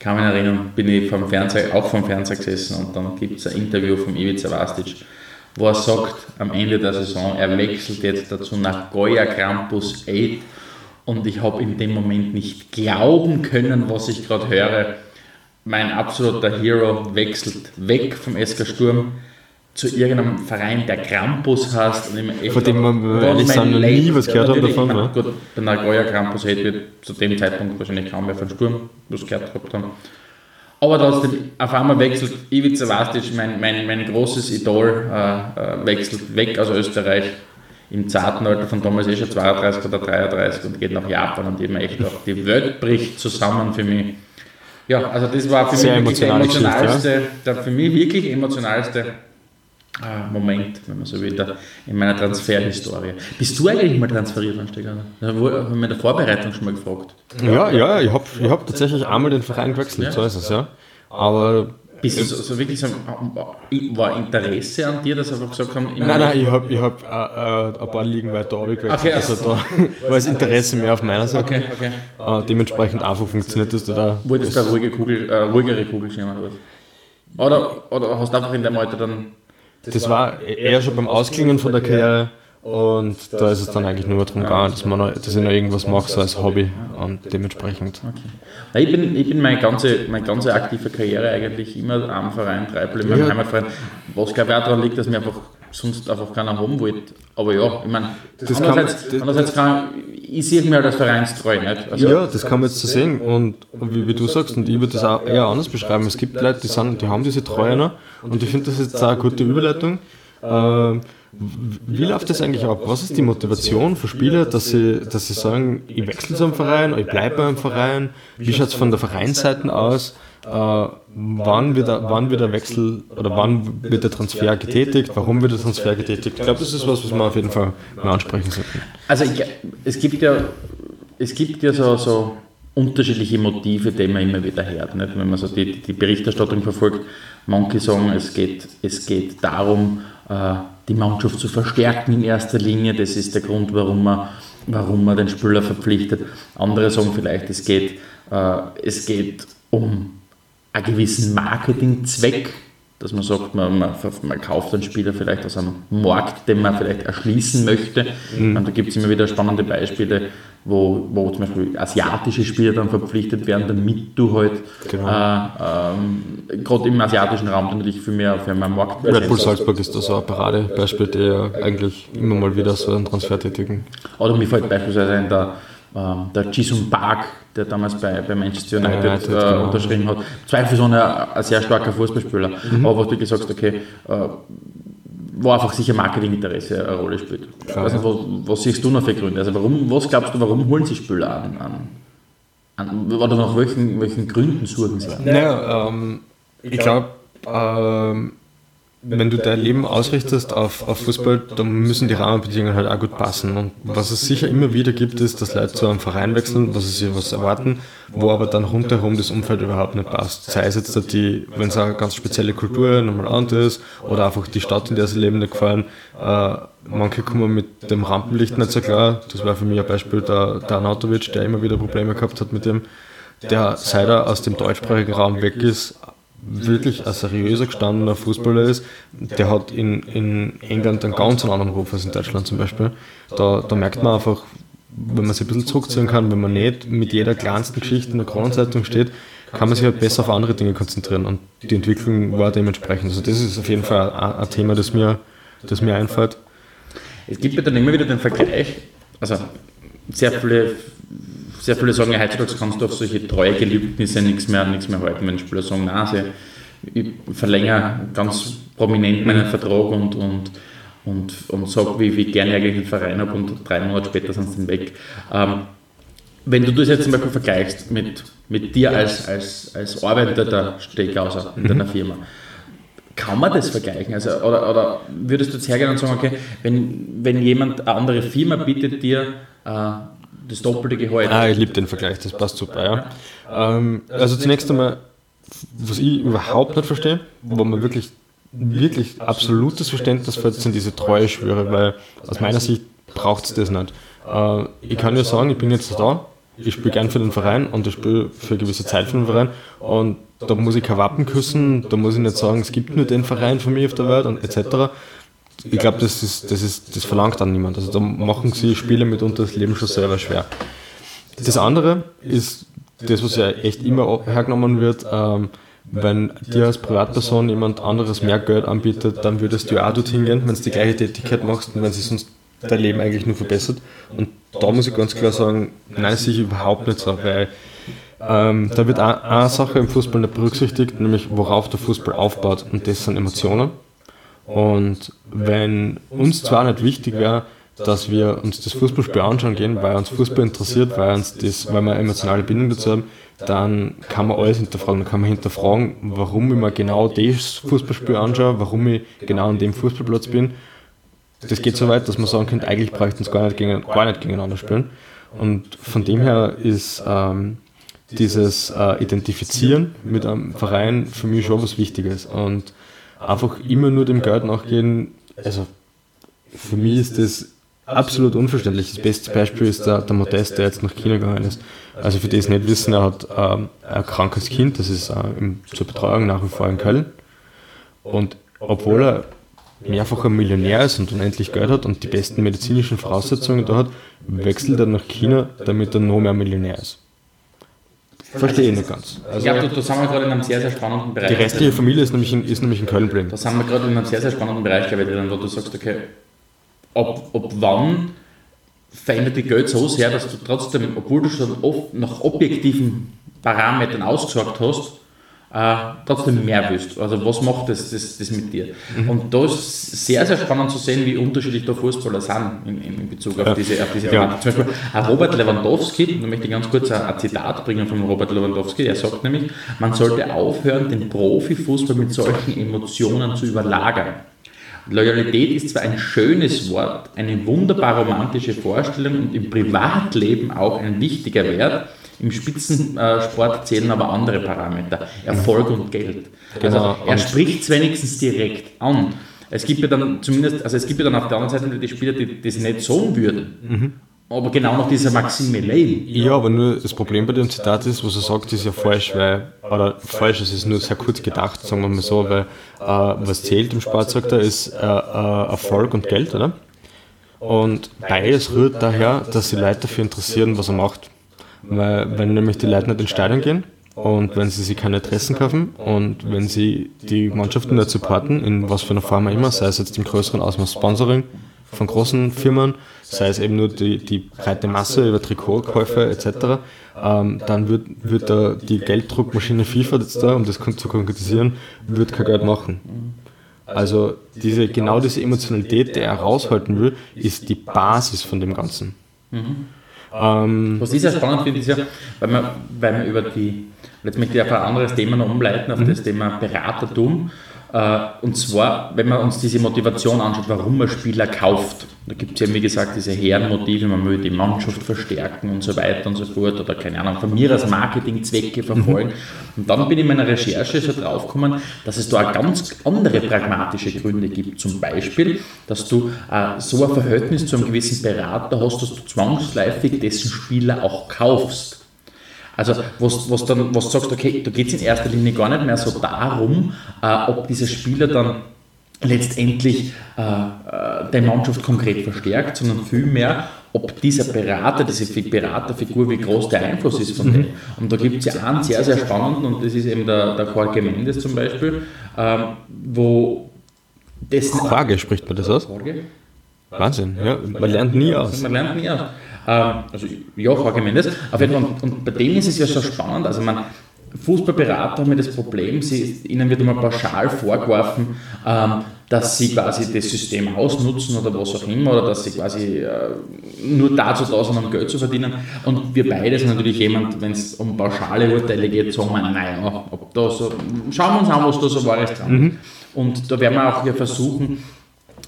kann mich erinnern, bin ich vom Fernseher, auch vom Fernseher gesessen und dann gibt es ein Interview von Ivica Vastic, wo er sagt, am Ende der Saison, er wechselt jetzt dazu nach Goya Krampus 8 und ich habe in dem Moment nicht glauben können, was ich gerade höre. Mein absoluter Hero wechselt weg vom SK Sturm zu irgendeinem Verein, der Krampus heißt. Von dem man, ehrlich sind, noch nie was gehört haben davon, meine, ne? Gut, der Nagoya Krampus hätte zu dem Zeitpunkt wahrscheinlich kaum mehr von Sturm was gehört gehabt haben. Aber trotzdem, auf einmal wechselt Ivica Vastic, mein, mein, mein großes Idol, äh, äh, wechselt weg aus Österreich im zarten Alter von eh schon 32 oder 33 und geht nach Japan und eben echt auch die Welt bricht zusammen für mich. Ja, also das war für Sehr mich wirklich der emotionalste, der für mich wirklich emotionalste Moment, wenn man so will, da in meiner Transferhistorie. Bist du eigentlich mal transferiert, Ansteiger? Da haben wir in der Vorbereitung schon mal gefragt. Ja, ja, ich habe ich hab tatsächlich einmal den Verein gewechselt, so ist es, ja. Aber Bist du so, so wirklich so, war Interesse an dir, dass sie einfach gesagt haben, Nein, nein, ich habe ich hab, äh, äh, ein paar Ligen weiter runtergewechselt. Okay, also da war das Interesse mehr auf meiner Seite. Okay, okay. Äh, dementsprechend einfach funktioniert das da. Wolltest du eine ruhige Kugel, äh, ruhigere Kugel schneiden oder was? Oder, oder hast du einfach in deinem Alter dann. Das war eher schon beim Ausklingen von der Karriere und da ist es dann eigentlich nur darum gegangen, dass, man noch, dass ich noch irgendwas mache, so als Hobby und dementsprechend. Ja, Ich bin, ich bin meine, ganze, meine ganze aktive Karriere eigentlich immer am Verein Treibel, in meinem Ja. Heimatverein. Was glaube ich auch daran liegt, dass mir einfach sonst einfach keiner haben wollte. Aber ja, ich meine, Das kann man- andererseits, das- andererseits kann, ich sehe halt als vereinstreu. Nicht? Also, Ja, das kann man jetzt so sehen und wie, wie du sagst, und ich würde das auch eher anders beschreiben. Es gibt Leute, die, sind, die haben diese Treue noch und ich finde das jetzt auch eine gute Überleitung. Ähm, wie läuft das eigentlich ab? Was ist die Motivation für Spieler, dass sie, dass sie sagen, ich wechsle zu einem Verein, ich bleibe beim Verein? Wie schaut es von der Vereinsseite aus? Äh, wann, wird der, wann wird der Wechsel oder wann wird der Transfer getätigt? Warum wird der Transfer getätigt? Ich glaube, das ist was, was wir auf jeden Fall mal ansprechen sollten. Also ich, es gibt ja, es gibt ja so, so unterschiedliche Motive, die man immer wieder hört. Nicht? Wenn man so die, die Berichterstattung verfolgt, manche sagen, es geht, es geht darum, die Mannschaft zu verstärken in erster Linie. Das ist der Grund, warum man, warum man den Spieler verpflichtet. Andere sagen vielleicht, es geht, äh, es geht um einen gewissen Marketingzweck, dass man sagt, man, man, man kauft einen Spieler vielleicht aus einem Markt, den man vielleicht erschließen möchte. Und da gibt es immer wieder spannende Beispiele, wo, wo zum Beispiel asiatische Spieler dann verpflichtet werden, damit du halt Genau. äh, ähm, gerade im asiatischen Raum dann natürlich viel mehr für einen Markt Red Bull Salzburg ist da so ein Paradebeispiel, die ja eigentlich immer mal wieder so einen Transfer tätigen. Oder mir fällt beispielsweise ein, der, ähm, der Jisung Park, der damals bei, bei Manchester United, äh, genau. unterschrieben hat. Zweifelsohne ein sehr starker Fußballspieler. Mhm. Aber was du wirklich sagst, okay, äh, wo einfach sicher Marketinginteresse eine Rolle spielt. Weiß nicht, was, was siehst du noch für Gründe? Also warum, was glaubst du, warum holen sie Spieler an? an, an oder nach welchen, welchen Gründen suchen sie? Naja, ähm, ich glaube, ähm, wenn du dein Leben ausrichtest auf, auf Fußball, dann müssen die Rahmenbedingungen halt auch gut passen. Und was es sicher immer wieder gibt, ist, dass Leute zu einem Verein wechseln, was sie was erwarten, wo aber dann rundherum das Umfeld überhaupt nicht passt. Sei es jetzt, die, wenn es eine ganz spezielle Kultur nochmal anders ist oder einfach die Stadt, in der sie leben, nicht gefallen. Äh, manche kommen mit dem Rampenlicht nicht so klar. Das war für mich ein Beispiel der, der Anatovic, der immer wieder Probleme gehabt hat mit dem, der seit er aus dem deutschsprachigen Raum weg ist, wirklich ein seriöser gestandener Fußballer ist, der hat in, in England einen ganz anderen Ruf als in Deutschland zum Beispiel. Da, da merkt man einfach, wenn man sich ein bisschen zurückziehen kann, wenn man nicht mit jeder kleinsten Geschichte in der Kronenzeitung steht, kann man sich halt besser auf andere Dinge konzentrieren und die Entwicklung war dementsprechend. Also das ist auf jeden Fall ein, Thema, das mir, das mir einfällt. Es gibt ja dann immer wieder den Vergleich, also sehr viele sehr viele sagen, ja, heutzutage kannst du auf solche treue Gelübnisse nichts mehr, nichts mehr halten. Wenn Spieler sagen, nein, sie, ich verlängere ganz prominent meinen Vertrag und, und, und, und sage, wie, wie gerne ich eigentlich einen Verein habe und drei Monate später sind sie weg. Ähm, wenn du das jetzt zum Beispiel vergleichst mit, mit dir als, als, als Arbeiter der Steakhauser in deiner Firma, kann man das vergleichen? Also, oder, oder würdest du jetzt hergehen und sagen, okay, wenn, wenn jemand eine andere Firma bietet dir, äh, das doppelte Gehalt. Ah, ich liebe den Vergleich, das passt super, ja. Ähm, also zunächst einmal, was ich überhaupt nicht verstehe, wo man wirklich, wirklich absolutes Verständnis fällt, sind diese Treueschwüre, weil aus meiner Sicht braucht es das nicht. Äh, ich kann ja sagen, ich bin jetzt da, ich spiele gern für den Verein und ich spiele für eine gewisse Zeit für den Verein und da muss ich kein Wappen küssen, da muss ich nicht sagen, es gibt nur den Verein für mich auf der Welt und etc ich glaube, das, ist, das, ist, das verlangt dann niemand. Also da machen sie Spiele mitunter das Leben schon selber schwer. Das andere ist das, was ja echt immer hergenommen wird, ähm, wenn dir als Privatperson jemand anderes mehr Geld anbietet, dann würdest du ja auch dorthin gehen, wenn du die gleiche Tätigkeit machst und wenn sie sonst dein Leben eigentlich nur verbessert. Und da muss ich ganz klar sagen, nein, sehe ich überhaupt nicht so, weil ähm, da wird eine Sache im Fußball nicht berücksichtigt, nämlich worauf der Fußball aufbaut und das sind Emotionen. Und wenn uns zwar nicht wichtig wäre, dass wir uns das Fußballspiel anschauen gehen, weil uns Fußball interessiert, weil, uns das, weil wir eine emotionale Bindung dazu haben, dann kann man alles hinterfragen. Dann kann man hinterfragen, warum ich mir genau das Fußballspiel anschaue, warum ich genau an dem Fußballplatz bin. Das geht so weit, dass man sagen könnte, eigentlich bräuchten nicht, gegen, gar nicht gegeneinander spielen. Und von dem her ist ähm, dieses äh, Identifizieren mit einem Verein für mich schon was Wichtiges. Und einfach immer nur dem Geld nachgehen, also für mich ist das absolut unverständlich. Das beste Beispiel ist der, der Modest, der jetzt nach China gegangen ist. Also für die es nicht wissen, er hat ähm, ein krankes Kind, das ist äh, zur Betreuung nach wie vor in Köln. Und obwohl er mehrfacher Millionär ist und unendlich Geld hat und die besten medizinischen Voraussetzungen da hat, wechselt er nach China, damit er noch mehr Millionär ist. Verstehe ich nicht ganz. Also, ich glaube, da sind wir gerade in einem sehr, sehr spannenden Bereich. Die restliche Familie ist nämlich in, ist nämlich in Köln geblieben. Da sind wir gerade in einem sehr, sehr spannenden Bereich, glaube ich, wo du sagst, okay, ob, ob wann verändert die Geld so sehr, dass du trotzdem, obwohl du schon oft nach objektiven Parametern ausgesorgt hast, äh, trotzdem mehr willst. Also was macht das, das, das mit dir? Mhm. Und da ist sehr, sehr spannend zu sehen, wie unterschiedlich da Fußballer sind in, in Bezug auf ja. diese, auf diese ja. Zum Beispiel Robert Lewandowski, da möchte ich ganz kurz ein, ein Zitat bringen von Robert Lewandowski, er sagt nämlich, man sollte aufhören, den Profifußball mit solchen Emotionen zu überlagern. Loyalität ist zwar ein schönes Wort, eine wunderbar romantische Vorstellung und im Privatleben auch ein wichtiger Wert, im Spitzensport zählen aber andere Parameter, Erfolg und Geld. Also genau. er spricht es wenigstens direkt an. Es gibt ja dann zumindest, also es gibt ja dann auf der anderen Seite die Spieler, die das nicht so würden. Mhm. Aber genau nach dieser Maxime leben. Ja, aber nur das Problem bei dem Zitat ist, was er sagt, ist ja falsch, weil, oder falsch, es ist nur sehr kurz gedacht, sagen wir mal so, weil äh, was zählt im Sport, sagt er, ist äh, äh, Erfolg und Geld, oder? Und beides rührt daher, dass sich Leute dafür interessieren, was er macht. Weil, wenn nämlich die Leute nicht ins Stadion gehen und wenn sie sich keine Dressen kaufen und wenn sie die Mannschaften nicht supporten, in was für einer Form auch immer, sei es jetzt im größeren Ausmaß Sponsoring von großen Firmen, sei es eben nur die, die breite Masse über Trikotkäufe etc., ähm, dann wird, wird da die Gelddruckmaschine FIFA jetzt da, um das zu konkretisieren, wird kein Geld machen. Also diese, genau diese Emotionalität, die er raushalten will, ist die Basis von dem Ganzen. Mhm. Ähm, Was ich sehr spannend finde, ist ja, weil man, weil man über die, jetzt möchte ich auf ein anderes Thema noch umleiten, auf mhm. das Thema Beratertum. Äh, und zwar, wenn man uns diese Motivation anschaut, warum man Spieler kauft. Da gibt es ja, wie gesagt, diese Herrenmotive, man will die Mannschaft verstärken und so weiter und so fort oder keine Ahnung, von mir aus Marketingzwecke verfolgen. Und dann bin ich in meiner Recherche so draufgekommen, dass es da ganz andere pragmatische Gründe gibt. Zum Beispiel, dass du äh, so ein Verhältnis zu einem gewissen Berater hast, dass du zwangsläufig dessen Spieler auch kaufst. Also, was, was dann, was du sagst, okay, da geht es in erster Linie gar nicht mehr so darum, äh, ob dieser Spieler dann letztendlich äh, äh, die Mannschaft konkret verstärkt, sondern vielmehr, ob dieser Berater, diese Beraterfigur, wie groß der Einfluss ist von dem. Und da gibt es ja einen sehr, sehr spannenden, und das ist eben der, der Jorge Mendes zum Beispiel, ähm, wo dessen... Jorge spricht man das aus? Jorge? Wahnsinn, ja, man lernt nie aus. Man lernt nie aus. Ähm, also ja, Jorge Mendes. Auf jeden Fall, und, und bei denen ist es ja so spannend, also man, Fußballberater haben ja das Problem, sie, ihnen wird immer pauschal vorgeworfen, ähm, dass sie quasi das System ausnutzen oder was auch immer, oder dass sie quasi äh, nur dazu da sind, um Geld zu verdienen. Und wir beide sind natürlich jemand, wenn es um pauschale Urteile geht, sagen wir, naja, ob da so, schauen wir uns an, was da so Wahres dran ist. Mhm. Und da werden wir auch hier versuchen,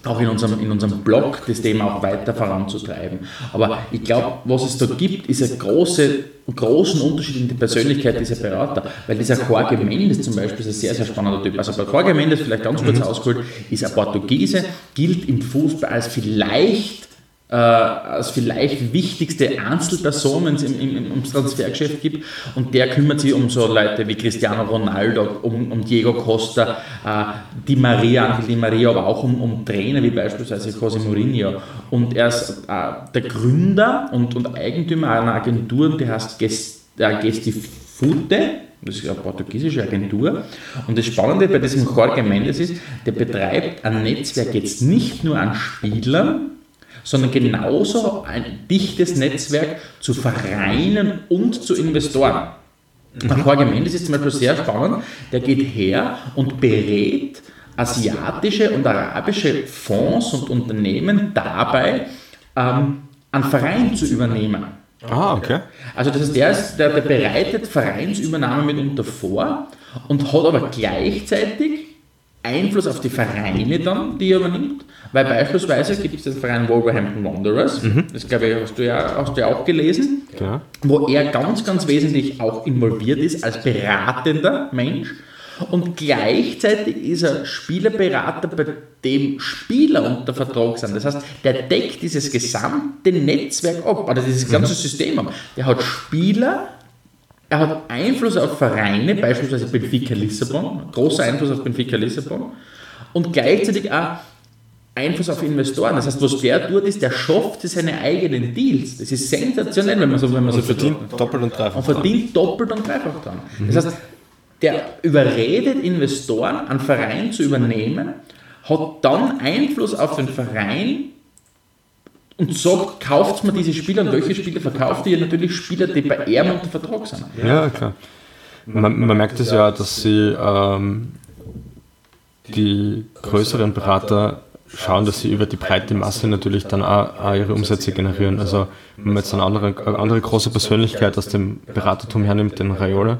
auch in unserem, in unserem Blog das Thema auch weiter voranzutreiben. Aber ich glaube, was es da gibt, ist ein große, großen Unterschied in der Persönlichkeit dieser Berater. Weil dieser Jorge Mendes zum Beispiel ist ein sehr, sehr spannender Typ. Also bei Jorge Mendes, vielleicht ganz kurz mhm. ausgeholt, ist ein Portugiese, gilt im Fußball als vielleicht äh, als vielleicht wichtigste Einzelperson, wenn es im, im, ums Transfergeschäft gibt. Und der kümmert sich um so Leute wie Cristiano Ronaldo, um, um Diego Costa, äh, Di Maria, Di Maria, aber auch um, um Trainer wie beispielsweise José Mourinho. Und er ist äh, der Gründer und, und Eigentümer einer Agentur, die heißt Gest, äh, Gestifute. Das ist eine portugiesische Agentur. Und das Spannende bei diesem Jorge Mendes ist, der betreibt ein Netzwerk jetzt nicht nur an Spielern, sondern genauso ein dichtes Netzwerk zu Vereinen und zu Investoren. Mhm. Jorge Mendes ist zum Beispiel sehr spannend, der geht her und berät asiatische und arabische Fonds und Unternehmen dabei, ähm, einen Verein zu übernehmen. Ah, okay. Also das heißt, der, ist, der, der bereitet Vereinsübernahme mitunter vor und hat aber gleichzeitig Einfluss auf die Vereine dann, die er übernimmt, weil beispielsweise gibt es den Verein Wolverhampton Wanderers, mhm. das glaube ich, hast du, ja, hast du ja auch gelesen, ja. wo er ganz, ganz wesentlich auch involviert ist als beratender Mensch und gleichzeitig ist er Spielerberater, bei dem Spieler unter Vertrag sind. Das heißt, der deckt dieses gesamte Netzwerk ab, oder dieses ganze mhm. System ab. Der hat Spieler, er hat Einfluss auf Vereine, beispielsweise Benfica Lissabon, großer Einfluss auf Benfica Lissabon und gleichzeitig auch Einfluss auf Investoren. Das heißt, was der tut, ist, der schafft seine eigenen Deals. Das ist sensationell, wenn man so, wenn man und so verdient doppelt und dreifach. Und verdient doppelt und dreifach dran. Mhm. Das heißt, der überredet Investoren, einen Verein zu übernehmen, hat dann Einfluss auf den Verein und sagt, kauft mir diese Spieler und welche Spieler verkauft ihr? Natürlich Spieler, die bei ihm unter Vertrag sind. Ja, klar. Man, man merkt es ja, dass sie ähm, die größeren Berater schauen, dass sie über die breite Masse natürlich dann auch, auch ihre Umsätze generieren. Also wenn man jetzt eine andere, eine andere große Persönlichkeit aus dem Beratertum hernimmt, den Raiola,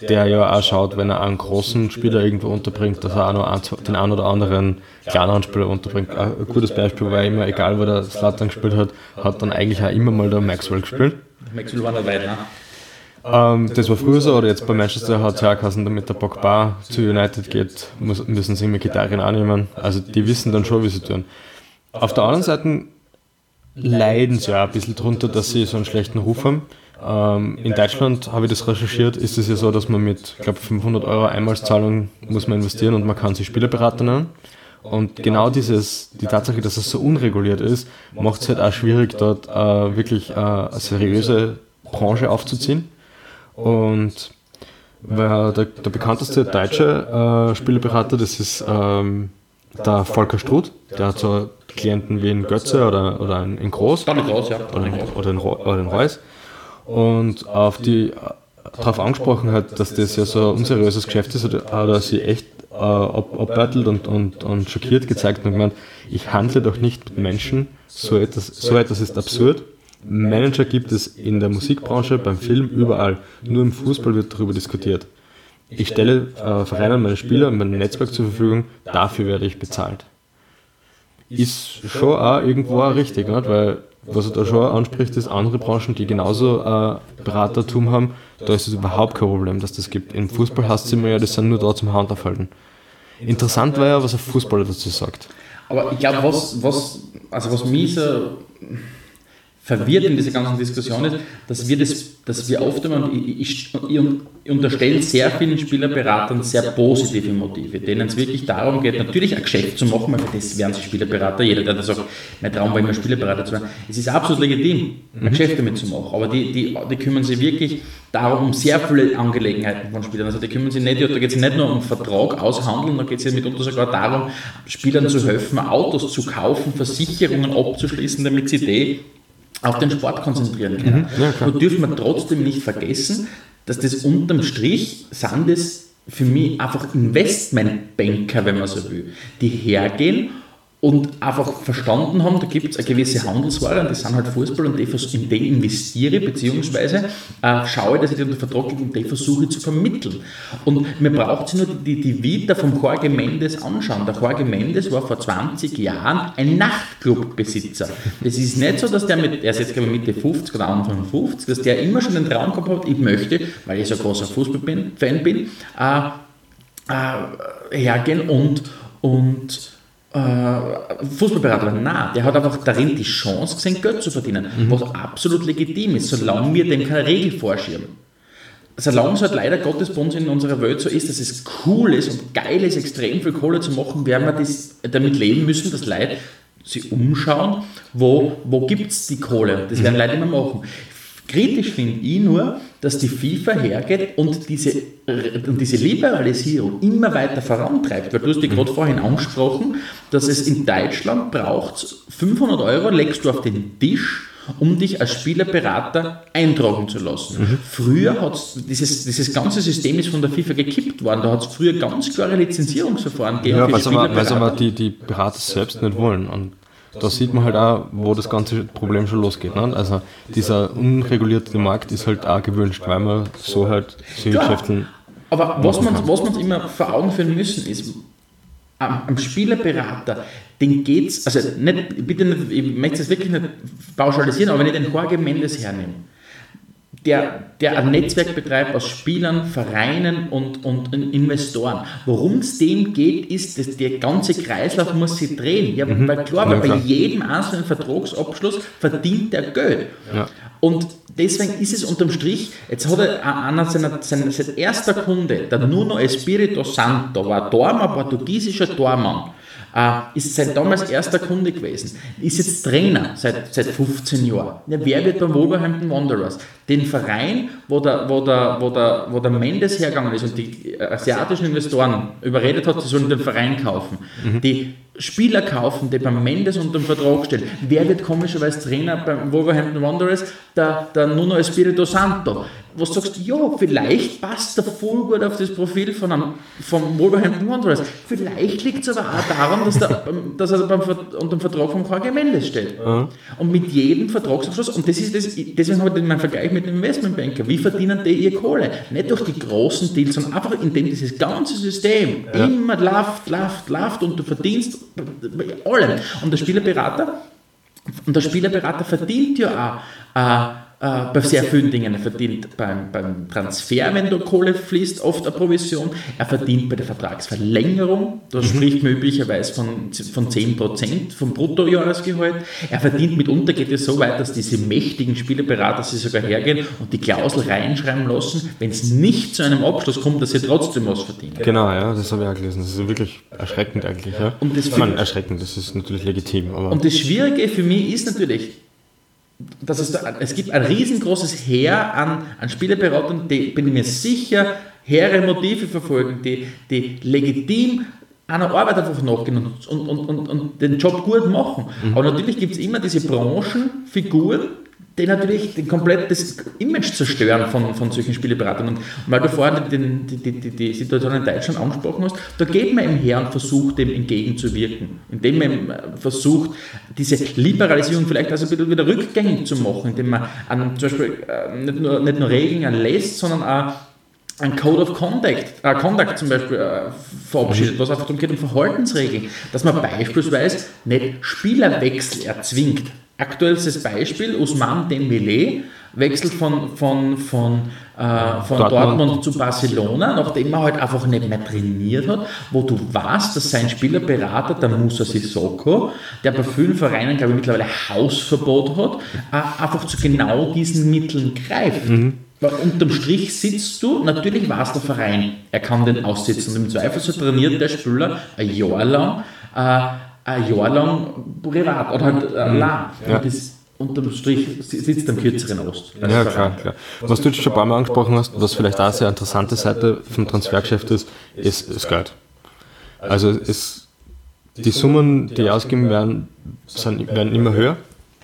der ja auch schaut, wenn er einen großen Spieler irgendwo unterbringt, dass er auch noch einen, den einen oder anderen kleineren Spieler unterbringt. Ein gutes Beispiel war immer, egal wo der Slatan gespielt hat, hat dann eigentlich auch immer mal der Maxwell gespielt. Maxwell war dabei, ne? Ähm, das war früher so, oder jetzt bei Manchester hat es ja geheißen, damit der Pogba zu United geht, muss, müssen sie immer Gitarren annehmen. Also die wissen dann schon, wie sie tun. Auf der anderen Seite leiden sie ja ein bisschen drunter, dass sie so einen schlechten Ruf haben. Ähm, in Deutschland habe ich das recherchiert, ist es ja so, dass man mit, ich glaube, 500 Euro Einmalszahlung muss man investieren und man kann sich Spielerberater nennen. Und genau dieses, die Tatsache, dass es so unreguliert ist, macht es halt auch schwierig, dort äh, wirklich äh, eine seriöse Branche aufzuziehen. Und der, der bekannteste deutsche äh, Spielerberater, das ist ähm, der Volker Struth, der hat so Klienten wie in Götze oder, oder in Groß. Oder in Groß, ja. Oder in, oder in, oder in Reus und auf die darauf angesprochen hat, dass das ja so ein unseriöses Geschäft ist, hat er sie echt äh, abbettelt und, und, und schockiert gezeigt und gemeint, ich handle doch nicht mit Menschen, so etwas, so etwas ist absurd. Manager gibt es in der Musikbranche, beim Film, überall. Nur im Fußball wird darüber diskutiert. ich stelle äh, Vereinen meine Spieler mein Netzwerk zur Verfügung, dafür werde ich bezahlt. Ist schon auch irgendwo auch richtig, nicht? weil was er da schon anspricht, ist andere Branchen, die genauso äh, Beratertum haben, da ist es überhaupt kein Problem, dass das gibt. Im Fußball heißt es immer ja, das sind nur da zum Hand aufhalten. Interessant war ja, was ein Fußballer dazu sagt. Aber ich glaube, was, was, also was mich so verwirrt in dieser ganzen Diskussion ist, dass wir, das, dass wir oft immer, ich, ich, unterstelle sehr vielen Spielerberatern sehr positive Motive, denen es wirklich darum geht, natürlich ein Geschäft zu machen, weil das werden sie Spielerberater, jeder, der sagt, mein Traum war immer Spielerberater zu werden. Es ist absolut legitim, ein mhm. Geschäft damit zu machen, aber die, die, die kümmern sich wirklich darum, um sehr viele Angelegenheiten von Spielern. Also die kümmern sich nicht, da geht es nicht nur um Vertrag aushandeln, da geht es ja mitunter sogar darum, Spielern zu helfen, Autos zu kaufen, Versicherungen abzuschließen, damit sie die auf den Sport konzentrieren können. Mhm. Ja, Nur dürfen wir trotzdem nicht vergessen, dass das unterm Strich sind das für mich einfach Investmentbanker, wenn man so will, die hergehen und einfach verstanden haben, da gibt es eine gewisse Handelsware, und das sind halt Fußball und in die investiere, beziehungsweise äh, schaue, dass ich unter Vertrag und die versuche zu vermitteln. Und mir braucht sich nur die, die Vita vom Jorge Mendes anschauen. Der Jorge Mendes war vor 20 Jahren ein Nachtclubbesitzer. Es ist nicht so, dass der mit, er ist jetzt glaube ich Mitte 50 oder Anfang 50, dass der immer schon den Traum gehabt hat, ich möchte, weil ich so ein großer Fußballfan bin, äh, äh, hergehen und, und Fußballberater, nein, der hat einfach darin die Chance gesehen, Geld zu verdienen, mhm. was absolut legitim ist, solange wir dem keine Regel vorschieben. Solange es halt leider Gottes bei uns in unserer Welt so ist, dass es cool ist und geil ist, extrem viel Kohle zu machen, werden wir das, damit leben müssen, dass Leute sich umschauen, wo, wo gibt es die Kohle. Das werden Leute immer machen. Kritisch finde ich nur, dass die FIFA hergeht und diese, und diese Liberalisierung immer weiter vorantreibt. Weil du hast dich gerade vorhin angesprochen, dass es in Deutschland braucht 500 Euro, legst du auf den Tisch, um dich als Spielerberater eintragen zu lassen. Mhm. Früher hat dieses, dieses ganze System ist von der FIFA gekippt worden. Da hat es früher ganz klare Lizenzierungsverfahren gegeben. Ja, weil es aber die, die Berater selbst nicht wollen. Und da sieht man halt auch, wo das ganze Problem schon losgeht. Ne? Also dieser unregulierte Markt ist halt auch gewünscht, weil man so halt solche Geschäfte. Aber was man, was man immer vor Augen führen müssen, ist, am, am Spielerberater, den geht's, also nicht, bitte nicht, ich möchte es wirklich nicht pauschalisieren, aber wenn ich den Jorge Mendes hernehme, der, der ein Netzwerk betreibt aus Spielern, Vereinen und, und Investoren. Worum es dem geht, ist, dass der ganze Kreislauf muss sich drehen. Ja, mhm. weil klar, weil bei jedem einzelnen Vertragsabschluss verdient er Geld. Ja. Und deswegen ist es unterm Strich, jetzt hat er einer seiner, sein, sein erster Kunde, der Nuno Espirito Santo, war ein Tormann, portugiesischer Tormann äh, ist seit damals erster Kunde gewesen, ist jetzt Trainer seit, seit 15 Jahren. Ja, wer wird beim Wolverhampton Wanderers? Den Verein, wo der, wo, der, wo, der, wo der Mendes hergegangen ist und die asiatischen Investoren überredet hat, sie sollen den Verein kaufen. Mhm. Die Spieler kaufen, die beim Mendes unter dem Vertrag stehen. Wer wird komischerweise Trainer beim Wolverhampton Wanderers? Der, der Nuno Espirito Santo wo du sagst, ja, vielleicht passt er voll gut auf das Profil von einem, vom Wolverhampton Wanderers. Vielleicht liegt es aber auch daran, dass, der, dass er beim, unter dem Vertrag vom KG Mendes steht. Mhm. Und mit jedem Vertragsabschluss, und das ist das, deswegen habe ich meinen Vergleich mit dem Investmentbanker, wie verdienen die ihr Kohle? Nicht durch die großen Deals, sondern einfach indem dieses ganze System ja. immer läuft, läuft, läuft und du verdienst bei allem. Und der Spielerberater, und der Spielerberater verdient ja auch äh, bei sehr vielen Dingen. Er verdient beim, beim Transfer, wenn da Kohle fließt, oft eine Provision. Er verdient bei der Vertragsverlängerung, da mhm. spricht man üblicherweise von, von 10% vom Bruttojahresgehalt. Er verdient mitunter, geht es so weit, dass diese mächtigen Spielerberater sich sogar hergehen und die Klausel reinschreiben lassen, wenn es nicht zu einem Abschluss kommt, dass sie trotzdem was verdienen. Genau, ja, das habe ich auch gelesen. Das ist wirklich erschreckend eigentlich. Ja. Und das ich meine, erschreckend, das ist natürlich legitim. Und das Schwierige für mich ist natürlich, dass es, da, es gibt ein riesengroßes Heer an, an Spielerberatern, die, bin ich mir sicher, hehre Motive verfolgen, die, die legitim einer Arbeit einfach nachgehen und, und, und, und, den Job gut machen. Mhm. Aber natürlich gibt es immer diese Branchenfiguren, die natürlich den komplett das Image zerstören von, von solchen Spieleberatern. Und weil du vorhin die, die, die, die Situation in Deutschland angesprochen hast, da geht man eben her und versucht dem entgegenzuwirken. Indem man versucht, diese Liberalisierung vielleicht also wieder rückgängig zu machen, indem man an, zum Beispiel äh, nicht, nur, nicht nur Regeln erlässt, sondern auch ein Code of Conduct, äh, Conduct zum Beispiel äh, verabschiedet, was einfach darum geht, um Verhaltensregeln, dass man beispielsweise nicht Spielerwechsel erzwingt. Aktuellstes Beispiel, Usman Dembele wechselt von, von, von, äh, von Dortmund. Dortmund. zu Barcelona, nachdem er halt einfach nicht mehr trainiert hat, wo du weißt, dass sein Spielerberater, der Musa Sissoko, der bei vielen Vereinen, glaube ich, mittlerweile Hausverbot hat, äh, einfach zu genau diesen Mitteln greift. Mhm. Weil unterm Strich sitzt du, natürlich weiß der Verein, er kann den aussitzen. Und im Zweifel so trainiert der Spieler ein Jahr lang, äh, ein Jahr lang privat oder halt äh, lang. Ja. Das, unterm Strich sitzt am kürzeren Ost. Ja, klar, klar. Was du jetzt schon ein paar Mal angesprochen hast, was vielleicht auch eine sehr interessante Seite vom Transfergeschäft ist, ist das Geld. Also es, die Summen, die ausgegeben werden, sind, werden immer höher.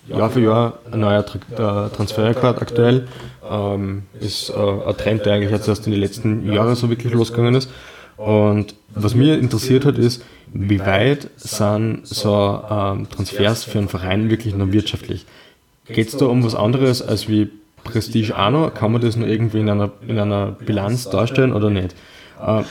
Jahr für Jahr ein neuer Transferrekord aktuell. Ähm, ist äh, ein Trend, der eigentlich jetzt erst in den letzten Jahren so wirklich losgegangen ist. Und was mir interessiert hat, ist, wie weit sind so ähm, Transfers für einen Verein wirklich noch wirtschaftlich? Geht es da um was anderes als wie Prestige auch noch? Kann man das nur irgendwie in einer, in einer Bilanz darstellen oder nicht? Äh,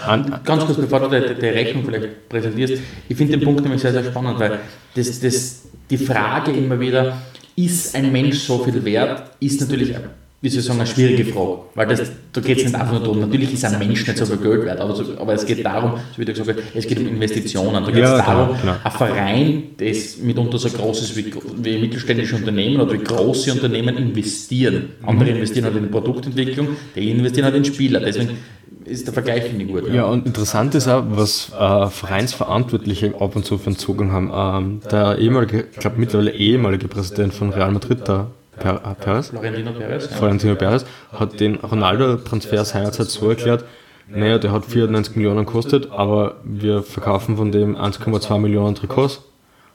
Ganz kurz, bevor du die, Rechnung vielleicht präsentierst, ich finde den Punkt nämlich sehr, sehr spannend, weil das, das, die Frage immer wieder, ist ein Mensch so viel wert, ist natürlich wie soll ich sagen, eine schwierige Frage. Weil das, da geht es nicht einfach nur darum, natürlich ist ein Mensch nicht so viel Geld wert, aber, so, aber es geht darum, so wie du gesagt hast, es geht um Investitionen. Da geht es ja, darum, klar, ein Verein, das mitunter so groß ist wie, wie mittelständische Unternehmen oder wie große Unternehmen investieren. Andere investieren halt in Produktentwicklung, die investieren halt in Spieler. Deswegen ist der Vergleich nicht gut. Ja. und interessant ist auch, was äh, Vereinsverantwortliche ab und zu für einen Zugang haben. Ähm, der ehemalige, ich glaube mittlerweile ehemalige Präsident von Real Madrid, der Per, äh, Perez? Florentino Perez. Florentino Perez hat den Ronaldo-Transfer seinerzeit so erklärt, naja, der hat 94 Millionen gekostet, aber wir verkaufen von dem 1,2 Millionen Trikots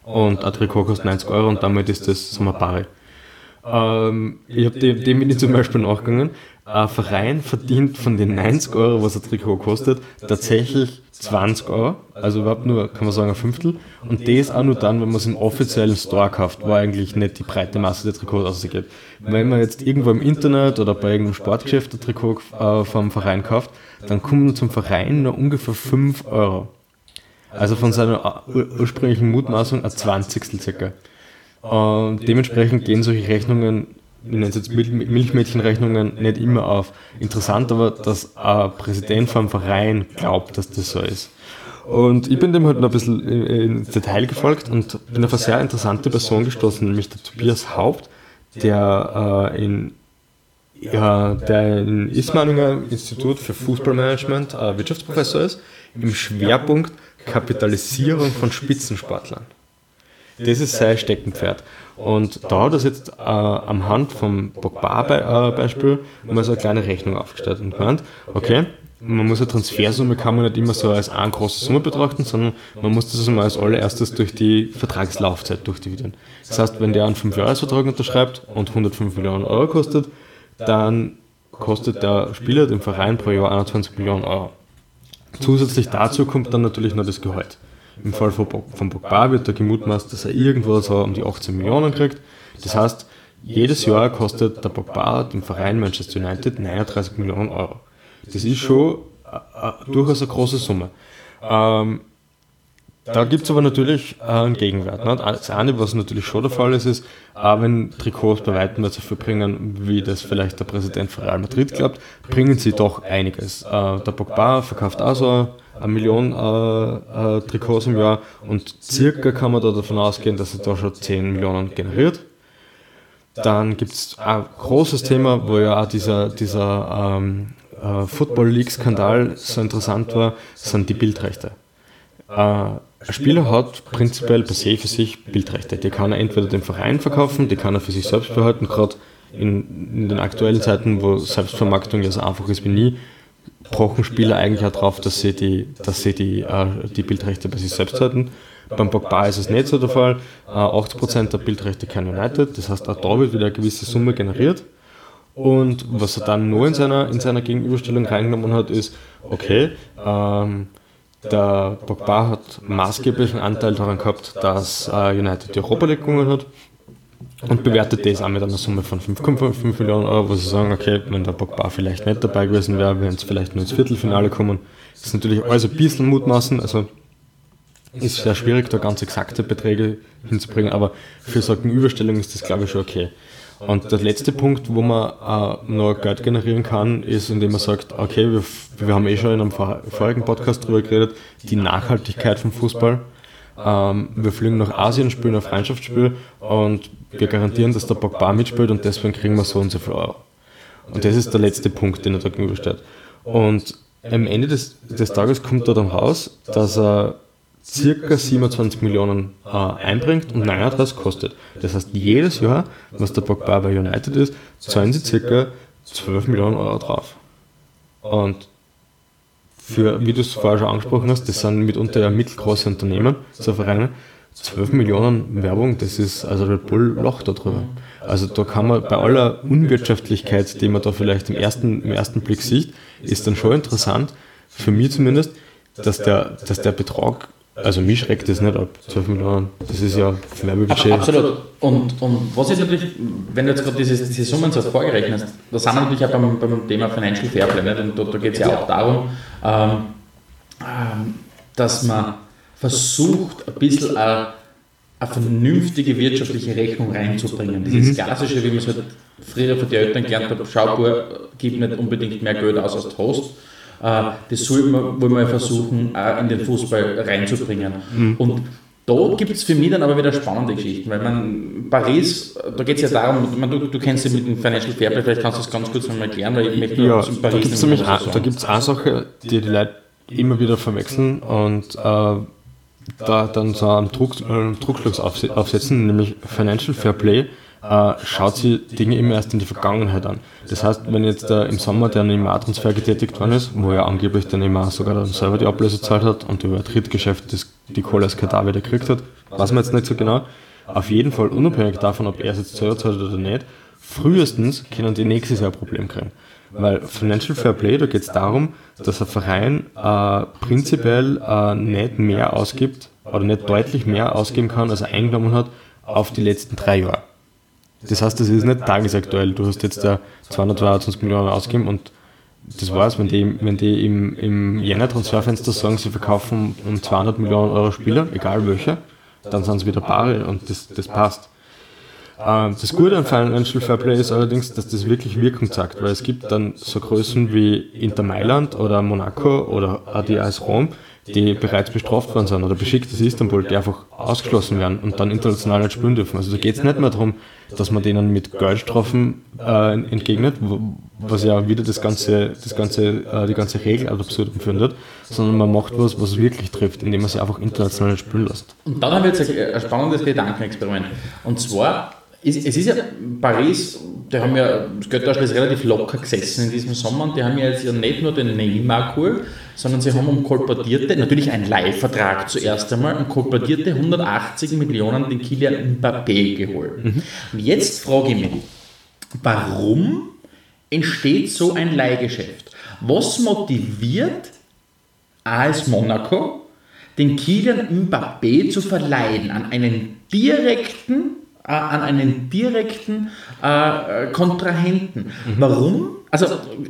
und ein Trikot kostet 90 Euro und damit ist das, sagen wir, pari. Ähm, ich habe dem, dem bin ich zum Beispiel nachgegangen. Ein Verein verdient von den 90 Euro, was ein Trikot kostet, tatsächlich 20 Euro, also überhaupt nur, kann man sagen, ein Fünftel. Und das auch nur dann, wenn man es im offiziellen Store kauft, wo eigentlich nicht die breite Masse der Trikots ausgeht. Wenn man jetzt irgendwo im Internet oder bei irgendeinem Sportgeschäft ein Trikot äh, vom Verein kauft, dann kommen zum Verein nur ungefähr 5 Euro. Also von seiner ursprünglichen Mutmaßung ein Zwanzigstel circa. Und dementsprechend gehen solche Rechnungen ich nenne es jetzt Milchmädchenrechnungen, nicht immer auf. Interessant aber, dass ein Präsident vom Verein glaubt, dass das so ist. Und ich bin dem halt noch ein bisschen ins Detail gefolgt und bin auf eine sehr interessante Person gestoßen, nämlich der Tobias Haupt, der äh, in ja, der im Ismaninger Institut für Fußballmanagement äh, Wirtschaftsprofessor ist, im Schwerpunkt Kapitalisierung von Spitzensportlern. Das ist sein Steckenpferd. Und da hat er jetzt äh, am Hand vom Pogba-Beispiel äh, mal so eine kleine Rechnung aufgestellt und gemeint, okay, man muss eine Transfersumme kann man nicht immer so als eine große Summe betrachten, sondern man muss das einmal als allererstes durch die Vertragslaufzeit durchdividieren. Das heißt, wenn der einen 5-Jahres-Vertrag unterschreibt und 105 Millionen Euro kostet, dann kostet der Spieler dem Verein pro Jahr 21 Millionen Euro. Zusätzlich dazu kommt dann natürlich noch das Gehalt. Im Fall von, von Pogba wird da gemutmaßt, dass er irgendwo so um die 18 Millionen kriegt. Das heißt, jedes Jahr kostet der Pogba dem Verein Manchester United 39 Millionen Euro. Das ist schon äh, äh, durchaus eine große Summe. Ähm, da gibt es aber natürlich äh, einen Gegenwert. Ne? Das eine, was natürlich schon der Fall ist, ist, auch wenn Trikots bei weitem nicht so viel bringen, wie das vielleicht der Präsident von Real Madrid glaubt, bringen sie doch einiges. Äh, der Pogba verkauft auch so eine Million äh, äh, Trikots im Jahr und circa kann man da davon ausgehen, dass er da schon 10 Millionen generiert. Dann gibt es ein großes Thema, wo ja auch dieser, dieser ähm, äh, Football League Skandal so interessant war, sind die Bildrechte. Äh, ein Spieler hat prinzipiell per se für sich Bildrechte. Die kann er entweder dem Verein verkaufen, die kann er für sich selbst behalten, gerade in, in den aktuellen Zeiten, wo Selbstvermarktung ja so einfach ist wie nie, pochen Spieler eigentlich auch darauf, dass sie die, dass sie die, äh, die Bildrechte bei sich selbst halten. Beim Pogba ist es nicht so der Fall. Äh, 80% der Bildrechte kein United, das heißt, auch da wird wieder eine gewisse Summe generiert. Und was er dann nur in seiner, in seiner Gegenüberstellung reingenommen hat, ist, okay, ähm, der Pogba hat maßgeblichen Anteil daran gehabt, dass äh, United die Europa League gewonnen hat. Und bewertet das auch mit einer Summe von 5,5 Millionen Euro, wo sie sagen, okay, wenn der Pogba vielleicht nicht dabei gewesen wäre, wären es vielleicht nur ins Viertelfinale kommen. Das ist natürlich alles ein bisschen Mutmaßen, also ist sehr schwierig, da ganz exakte Beträge hinzubringen, aber für so eine Gegenüberstellung ist das, glaube ich, schon okay. Und der letzte Punkt, wo man äh, noch Geld generieren kann, ist, indem man sagt, okay, wir, wir haben eh schon in einem vorigen Podcast darüber geredet, die Nachhaltigkeit vom Fußball. Ähm, wir fliegen nach Asien, spielen ein Freundschaftsspiel und wir garantieren, dass der Pogba mitspielt und deswegen kriegen wir so und so viel Euro. Und das ist der letzte Punkt, den er da gegenübersteht. Und am Ende des, des Tages kommt da dann raus, dass er circa 27 Millionen äh, einbringt und 39 kostet. Das heißt, jedes Jahr, was der Pogba bei United ist, zahlen sie circa 12 Millionen Euro drauf. Und für, wie du es vorher schon angesprochen hast, das sind mitunter ja mittelgroße Unternehmen, so Vereine, 12 Millionen Werbung, das ist, also Red Bull lacht da drüber. Also da kann man bei aller Unwirtschaftlichkeit, die man da vielleicht im ersten, im ersten Blick sieht, ist dann schon interessant, für mich zumindest, dass der, dass der Betrag also mich schreckt das nicht ab, 12 Millionen. Das ist ja Werbebudget. Absolut. Und, und was ist natürlich, wenn du jetzt gerade diese, diese Summen so vorgerechnet hast, da sind wir natürlich auch beim, beim Thema Financial Fairplay. Und da, da geht es ja auch darum, ähm, ähm, dass man versucht, ein bisschen eine, eine vernünftige wirtschaftliche Rechnung reinzubringen. Dieses mhm. Klassische, wie man es halt früher von den Eltern gelernt hat, Schaubuhr, gib nicht unbedingt mehr Geld aus als Trost äh, das soll man, wollen wir versuchen, in den Fußball reinzubringen. Mhm. Und da gibt es für mich dann aber wieder spannende Geschichten, weil man Paris, da geht es ja darum, man, du, du kennst ja mit dem Financial Fairplay, vielleicht kannst du das ganz kurz einmal erklären, weil ich möchte ja, Paris da gibt es nämlich auch, da gibt's eine Sache, die die Leute immer wieder verwechseln und äh, da dann so einen Druck, äh, Druckschluss aufsetzen, nämlich Financial Fairplay äh, schaut sie Dinge immer erst in die Vergangenheit an. Das heißt, wenn jetzt äh, im Sommer der Neymar-Transfer getätigt worden ist, wo ja angeblich der Neymar sogar dann selber die Ablöse gezahlt hat und über Drittgeschäft das, die Kohle als Katar wieder gekriegt hat, weiß man jetzt nicht so genau. Auf jeden Fall, unabhängig davon, ob er es jetzt selber zahlt oder nicht, frühestens können die nächstes Jahr ein Problem kriegen. Weil Financial Fair Play, da geht es darum, dass ein Verein äh, prinzipiell äh, nicht mehr ausgibt oder nicht deutlich mehr ausgeben kann, als er eingenommen hat auf die letzten drei Jahre. Das heißt, das ist nicht tagesaktuell. Du hast jetzt da 222 Millionen ausgegeben und das war's, wenn die, wenn die im, im Jänner-Transferfenster sagen, sie verkaufen um 200 Millionen Euro Spieler, egal welche, dann sind es wieder Paare und das, das passt. Ähm, das Gute an Financial Fairplay ist allerdings, dass das wirklich Wirkung zeigt, weil es gibt dann so Größen wie Inter Mailand oder Monaco oder ADAS Rom, die bereits bestraft worden sind oder beschickt aus Istanbul, die einfach ausgeschlossen werden und dann international nicht spielen dürfen. Also da geht es nicht mehr darum, dass man denen mit Geldstrafen äh, entgegnet, was ja wieder das ganze, das ganze, äh, die ganze Regel ad absurdum führen wird, sondern man macht was, was wirklich trifft, indem man sie einfach international spielen lässt. Und dann haben wir jetzt ein spannendes Gedankenexperiment. Und zwar es, es ist ja Paris, die haben ja, das Götterschle ist relativ locker gesessen in diesem Sommer und die haben ja jetzt ja nicht nur den Neymar geholt, sondern sie haben um kolportierte, natürlich ein Leihvertrag zuerst einmal, um kolportierte 180 Millionen den Kilian Mbappé geholt. Mhm. Und jetzt frage ich mich, warum entsteht so ein Leihgeschäft? Was motiviert AS Monaco, den Kilian Mbappé zu verleihen an einen direkten äh, an einen direkten äh, Kontrahenten. Mhm. Warum? Also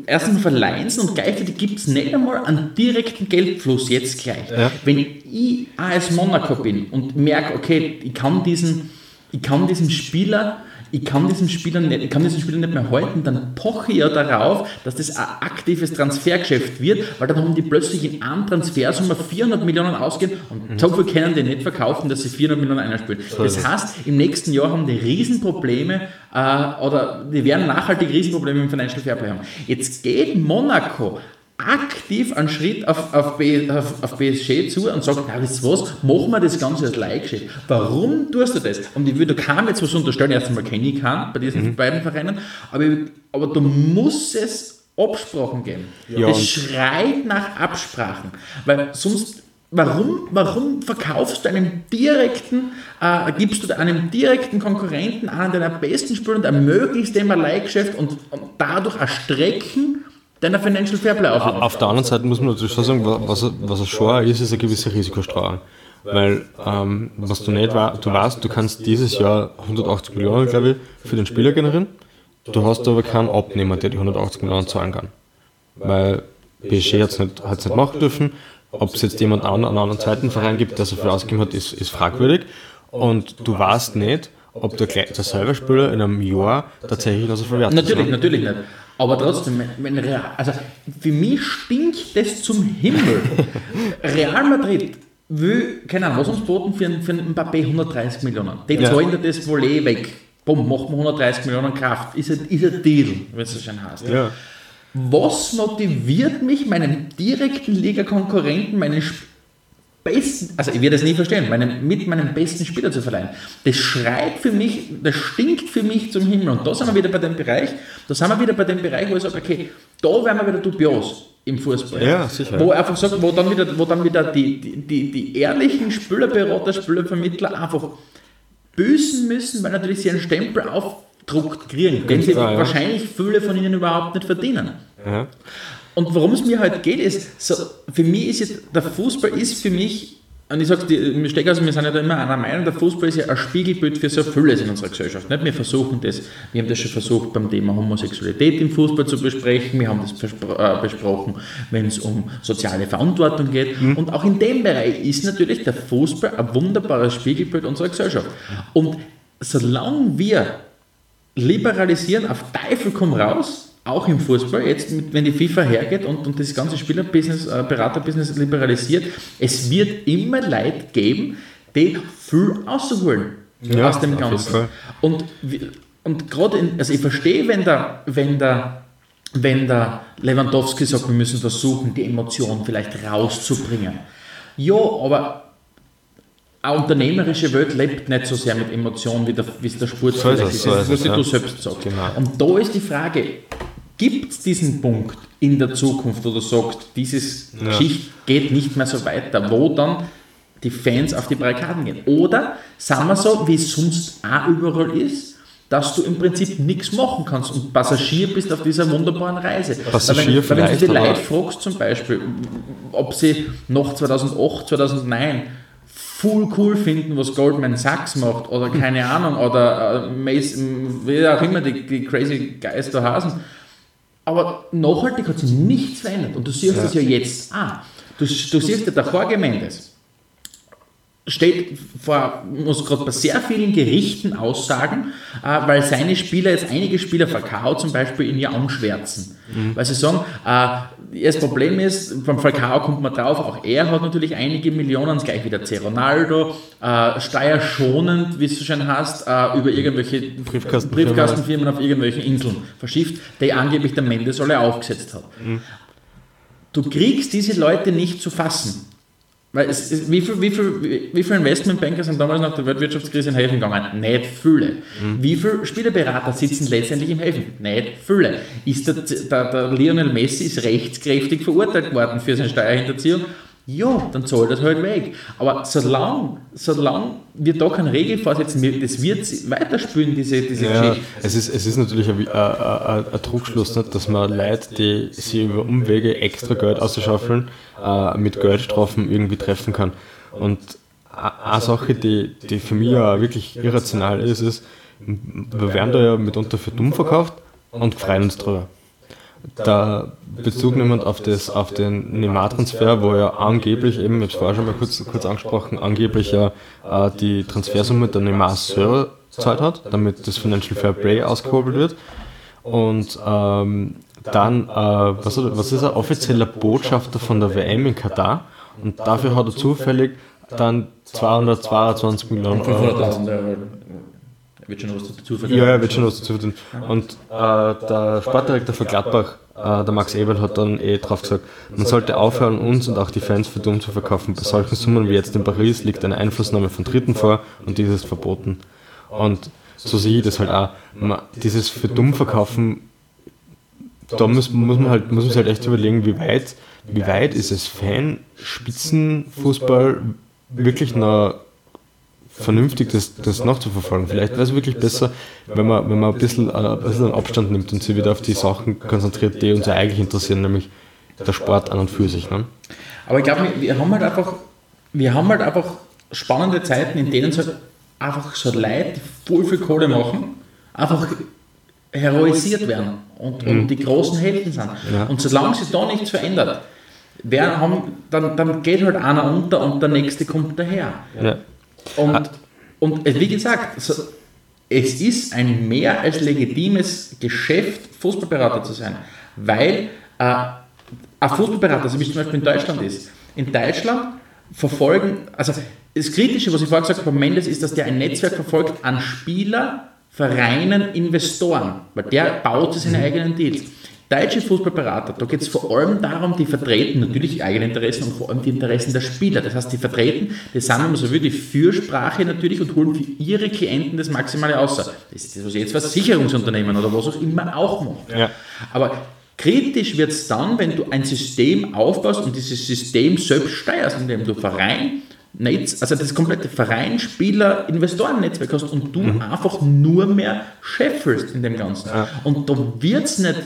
erstens verleihen sie und gleichzeitig gibt es nicht einmal einen direkten Geldfluss jetzt gleich. Ja. Wenn ich AS Monaco bin und merke, okay, ich kann diesen, ich kann diesen Spieler ich kann diesen Spieler nicht, ich kann diesen Spieler nicht mehr halten, dann poche ich ja darauf, dass das ein aktives Transfergeschäft wird, weil dann haben die plötzlich in einem Transfersumme 400 Millionen ausgehen und so viel können die nicht verkaufen, dass sie 400 Millionen einspielen. Das heißt, im nächsten Jahr haben die Riesenprobleme äh, oder die werden nachhaltig Riesenprobleme im Financial Fairplay haben. Jetzt geht Monaco aktiv einen Schritt auf, auf, auf, auf PSG zu und sagt, na, wisst was, machen wir das Ganze als Leihgeschäft. Warum tust du das? Und ich würde keinem jetzt was unterstellen, erst einmal kenne ich keinen bei diesen mhm. beiden Vereinen, aber, aber du musst es Absprachen geben. Ja, das schreit nach Absprachen, weil sonst Warum, warum verkaufst du einem direkten, äh, gibst du einem direkten Konkurrenten einen deiner besten Spieler und ermöglichst dem ein Leihgeschäft und, und dadurch erstrecken deiner Financial Fairplay auf. Auf der anderen Seite muss man natürlich schon sagen, was, was er schon ist, ist eine gewisse Risikostreuung. Weil, ähm, was du nicht weißt, du weißt, du kannst dieses Jahr 180 Millionen, glaube ich, für den Spieler generieren. Du hast aber keinen Abnehmer, der die 180 Millionen zahlen kann. Weil PSG hat es nicht, hat's nicht machen dürfen. Ob es jetzt jemand an, an einem zweiten Verein gibt, der so viel ausgegeben hat, ist, ist fragwürdig. Und du weißt nicht, ob der, gleich- derselbe Spieler in einem Jahr tatsächlich noch so verwertet Natürlich, natürlich nicht. Aber trotzdem, wenn Real, also für mich stinkt das zum Himmel. Real Madrid will, keine Ahnung, was uns boten für, einen- für einen Mbappé 130 Millionen. Die Ja. zahlen dir das Volley weg. Bumm, macht man 130 Millionen Kraft. Ist ein, ist ein Deal, wenn es so schön heißt. Ja. Was motiviert mich, meinen direkten Liga-Konkurrenten, meinen Sp- besten, also ich werde das nie verstehen, meinen, mit meinem besten Spieler zu verleihen? Das schreit für mich, das stinkt für mich zum Himmel. Und da sind wir wieder bei dem Bereich, da sind wir wieder bei dem Bereich, wo ich sage, okay, da werden wir wieder dubios im Fußball. Ja, sicher. Wo einfach sagt, wo dann wieder, wo dann wieder die, die, die, die ehrlichen Spielerberater, Spielervermittler einfach büßen müssen, weil natürlich sie einen Stempel aufdruckt kriegen, den sie klar, ja. wahrscheinlich viele von ihnen überhaupt nicht verdienen. Ja. Und worum es mir halt geht, ist, so, für mich ist jetzt, der Fußball ist für mich, und ich sage, ich stecke also, wir sind ja da immer einer Meinung, der Fußball ist ja ein Spiegelbild für so vieles in unserer Gesellschaft. Nicht? Wir versuchen das, wir haben das schon versucht beim Thema Homosexualität im Fußball zu besprechen, wir haben das bespro äh, besprochen, wenn es um soziale Verantwortung geht. Und auch in dem Bereich ist natürlich der Fußball ein wunderbares Spiegelbild unserer Gesellschaft. Und solange wir liberalisieren auf Teufel komm raus, auch im Fußball, jetzt mit, wenn die FIFA hergeht und, und das ganze Spielerbusiness, äh, Beraterbusiness liberalisiert, es wird immer Leute geben, die viel ausholen Ja, aus dem Ganzen. Und, und gerade, also ich verstehe, wenn der, wenn der wenn der Lewandowski sagt, wir müssen versuchen, die Emotion vielleicht rauszubringen. Ja, aber eine unternehmerische Welt lebt nicht so sehr mit Emotionen, wie, der, wie es der Sport So ist vielleicht so Das ist was ja. du selbst sagst. Genau. Und da ist die Frage, gibt es diesen Punkt in der Zukunft, wo du sagst, dieses Ja. Geschichte geht nicht mehr so weiter, wo dann die Fans auf die Barrikaden gehen? Oder sagen wir so, wie es sonst auch überall ist, dass du im Prinzip nichts machen kannst und Passagier bist auf dieser wunderbaren Reise. Passagier weil wenn, weil wenn du die Leute fragst zum Beispiel, ob sie nach 2008, 2009 voll cool finden, was Goldman Sachs macht oder keine Ahnung oder äh, Mason, wie auch immer die, die crazy Guys da heißen. Aber nachhaltig hat sich nichts verändert und du siehst das ja jetzt auch. Du, du siehst ja, der Jorge Mendes steht vor, muss gerade bei sehr vielen Gerichten aussagen, äh, weil seine Spieler, jetzt einige Spieler Falcao zum Beispiel, ihn ja anschwärzen. Weil sie sagen, äh, das Problem ist, beim Falcao kommt man drauf, auch er hat natürlich einige Millionen, gleich wie der C. Ronaldo, äh, steuerschonend, wie es so schön heißt, äh, über irgendwelche Briefkastenfirmen. Briefkastenfirmen auf irgendwelchen Inseln verschifft, die angeblich der Mendes alle aufgesetzt hat. Du kriegst diese Leute nicht zu fassen. Weil es, es, wie viele wie viel, wie, wie viel Investmentbanker sind damals nach der Weltwirtschaftskrise in Häfen gegangen? Nicht viele. Wie viele Spielerberater sitzen letztendlich im Häfen? Nicht viele. Ist der, der, der Lionel Messi ist rechtskräftig verurteilt worden für seine Steuerhinterziehung? Ja, dann zahlt das halt weg. Aber solange, solange wir da keine Regel vorsetzen, wir- das wird weiterspülen, diese, diese Ja, Geschichte. es ist, es ist natürlich ein, ein, ein, Trugschluss, nicht, dass man Leute, die sich über Umwege extra Geld auszuschaufeln, äh, mit Geldstrafen irgendwie treffen kann. Und eine Sache, die, die für mich ja wirklich irrational ist, ist, wir werden da ja mitunter für dumm verkauft und freuen uns drüber. Da Bezug nehmend auf, das, auf den Neymar-Transfer, wo ja angeblich eben, ich habe es vorher schon mal kurz, kurz angesprochen, angeblich ja äh, die Transfersumme der Neymar selber gezahlt hat, damit das Financial Fair Play ausgehobelt wird. Und ähm, dann, äh, was, er- was ist er, offizieller Botschafter von der WM in Katar und dafür hat er zufällig dann 222 Millionen Euro 500.000 Euro. Er wird schon was dazu verdienen. ja, er wird schon was dazu verdienen. Und äh, der Sportdirektor von Gladbach, äh, der Max Eberl, hat dann eh drauf gesagt, man sollte aufhören, uns und auch die Fans für dumm zu verkaufen. Bei solchen Summen wie jetzt in Paris liegt eine Einflussnahme von Dritten vor und dies ist verboten. Und so sehe ich das halt auch. Man, dieses für dumm verkaufen, da muss, muss, man halt, muss man halt echt überlegen, wie weit, wie weit ist es Fan-Spitzenfußball wirklich noch vernünftig das, das nachzuverfolgen. Vielleicht wäre es wirklich besser, wenn man, wenn man ein bisschen, äh, ein bisschen Abstand nimmt und sich wieder auf die Sachen konzentriert, die uns ja eigentlich interessieren, nämlich der Sport an und für sich. Ne? Aber ich glaube, wir haben halt einfach, wir haben halt einfach spannende Zeiten, in denen so einfach so Leute, die voll viel Kohle machen, einfach heroisiert werden und, und die großen Helden sind. Ja. Und solange sich da nichts verändert, wer haben, dann, dann geht halt einer unter und der nächste kommt daher. Ja. Und, und äh, wie gesagt, so, es ist ein mehr als legitimes Geschäft, Fußballberater zu sein, weil äh, ein Fußballberater, also wie es zum Beispiel in Deutschland ist, in Deutschland verfolgen, also das Kritische, was ich vorher gesagt habe, Mendes ist, dass der ein Netzwerk verfolgt an Spieler, Vereinen, Investoren, weil der baut seine eigenen Deals. Deutsche Fußballberater, da geht es vor allem darum, die vertreten natürlich die eigenen Interessen und vor allem die Interessen der Spieler. Das heißt, die vertreten, wenn man so will, die Fürsprache natürlich und holen für ihre Klienten das Maximale aus. Das ist das, was jetzt was Sicherungsunternehmen oder was auch immer auch macht. Ja. Aber kritisch wird es dann, wenn du ein System aufbaust und dieses System selbst steuerst, indem du Verein, Netz, also das komplette Verein, Spieler, Investoren-Netzwerk hast und du einfach nur mehr scheffelst in dem Ganzen. Und da wird es nicht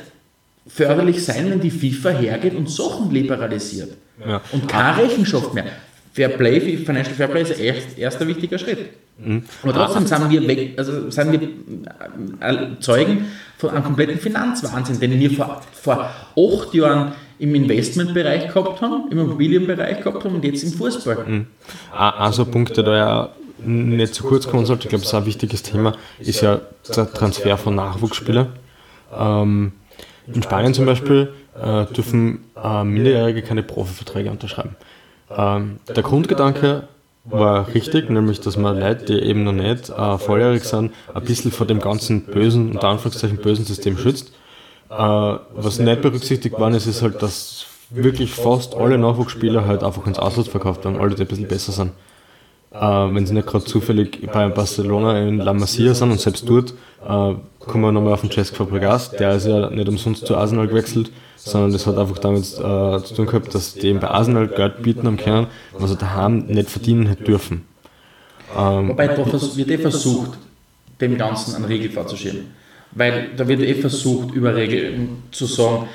förderlich sein, wenn die FIFA hergeht und Sachen liberalisiert. Ja. Und keine Rechenschaft mehr. Fair Play, Financial Fair Play ist erst, erster wichtiger Schritt. Aber trotzdem sind wir, weg, also sind wir äh, Zeugen von einem kompletten Finanzwahnsinn, den wir vor, vor acht Jahren im Investmentbereich gehabt haben, im Immobilienbereich gehabt haben und jetzt im Fußball. Ein- ein so ein Punkt, der da ja nicht zu kurz kommen sollte, ich glaube, das ist ein wichtiges Thema, ist ja der Transfer von Nachwuchsspielern. Ähm, in Spanien zum Beispiel äh, dürfen äh, Minderjährige keine Profiverträge unterschreiben. Ähm, der Grundgedanke war richtig, nämlich dass man Leute, die eben noch nicht äh, volljährig sind, ein bisschen vor dem ganzen bösen, unter Anführungszeichen bösen System schützt. Äh, was nicht berücksichtigt worden ist, ist halt, dass wirklich fast alle Nachwuchsspieler halt einfach ins Ausland verkauft werden, alle, die ein bisschen besser sind. Äh, wenn sie nicht gerade zufällig bei Barcelona in La Masia sind und selbst dort, äh, kommen wir nochmal auf den Cesc Fabregas, der ist ja nicht umsonst zu Arsenal gewechselt, sondern das hat einfach damit äh, zu tun gehabt, dass die eben bei Arsenal Geld bieten haben können, was er daheim nicht verdienen hätte dürfen. Ähm, Wobei da wird eh versucht, dem Ganzen einen Riegel vorzuschieben. Weil da wird eh versucht, über Regeln zu sagen,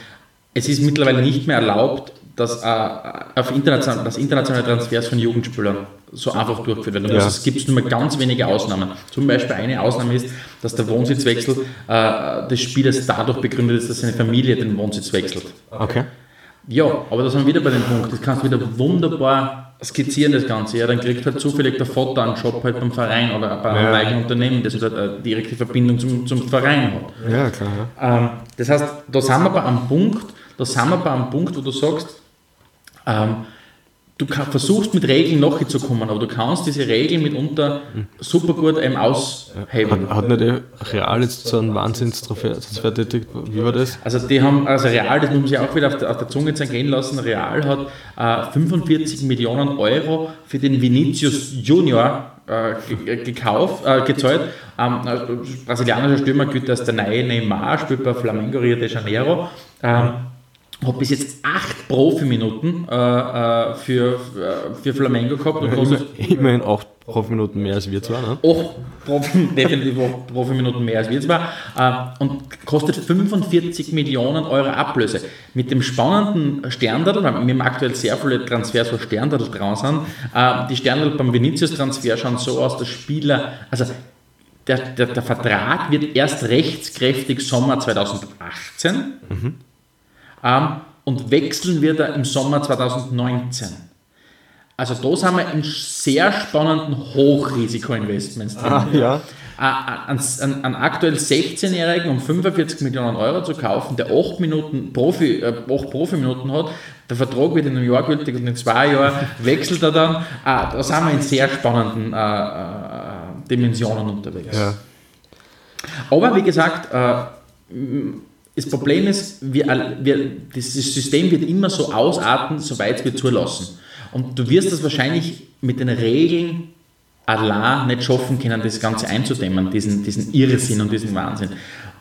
es ist mittlerweile nicht mehr erlaubt, dass, äh, auf international, dass internationale Transfers von Jugendspielern so einfach durchgeführt werden. Ja. Also es gibt nur ganz wenige Ausnahmen. Zum Beispiel eine Ausnahme ist, dass der Wohnsitzwechsel äh, des Spielers dadurch begründet ist, dass seine Familie den Wohnsitz wechselt. okay. Ja, aber da sind wir wieder bei dem Punkt, das kannst du wieder wunderbar skizzieren, das Ganze. Ja, dann kriegt halt zufällig der Vater einen Job halt beim Verein oder bei einem Ja. eigenen Unternehmen, das halt eine direkte Verbindung zum, zum Verein hat. Ja, klar. Ja. Ähm, das heißt, da sind wir bei einem Punkt, da sind wir bei einem Punkt, wo du sagst, ähm, du kann, versuchst mit Regeln nachzukommen, aber du kannst diese Regeln mitunter super gut eben aushebeln. Hat, hat nicht der Real jetzt so einen Wahnsinnstransfer tätigt? Wie war das? Also die haben, also Real, das muss sich auch wieder auf der, auf der Zunge zergehen lassen, Real hat äh, 45 Millionen Euro für den Vinicius Junior äh, ge- gekauft, äh, gezahlt. Ähm, äh, brasilianischer Stürmer gilt als der neue Neymar, spielt bei Flamengo Rio de Janeiro. Ähm, hat bis jetzt acht Profiminuten äh, äh, für, für Flamengo gehabt und kostet Immerhin acht Profiminuten mehr als wir zwar, ne? auch Profi, definitiv auch Profiminuten mehr als wir zwar äh, und kostet 45 Millionen Euro Ablöse. Mit dem spannenden Sterndal, weil wir haben aktuell sehr viele Transfers, wo Sterndal dran sind, äh, die Sterndal beim Vinicius-Transfer schauen so aus, dass Spieler, also der, der, der Vertrag wird erst rechtskräftig Sommer 2018 ähm, und wechseln wird er im Sommer 2019. Also da sind wir in sehr spannenden Hochrisiko-Investments drin. Ah, ja. Einen, einen, einen aktuell 16-Jährigen um 45 Millionen Euro zu kaufen, der 8, Minuten Profi, äh, 8 Profiminuten hat, der Vertrag wird in einem Jahr gültig und in zwei Jahren wechselt er dann. Ah, da sind wir in sehr spannenden äh, äh, Dimensionen unterwegs. Ja. Aber wie gesagt, äh, das Problem ist, wir, wir, das System wird immer so ausarten, soweit wir zulassen. Und du wirst das wahrscheinlich mit den Regeln allein nicht schaffen können, das Ganze einzudämmen, diesen, diesen Irrsinn und diesen Wahnsinn.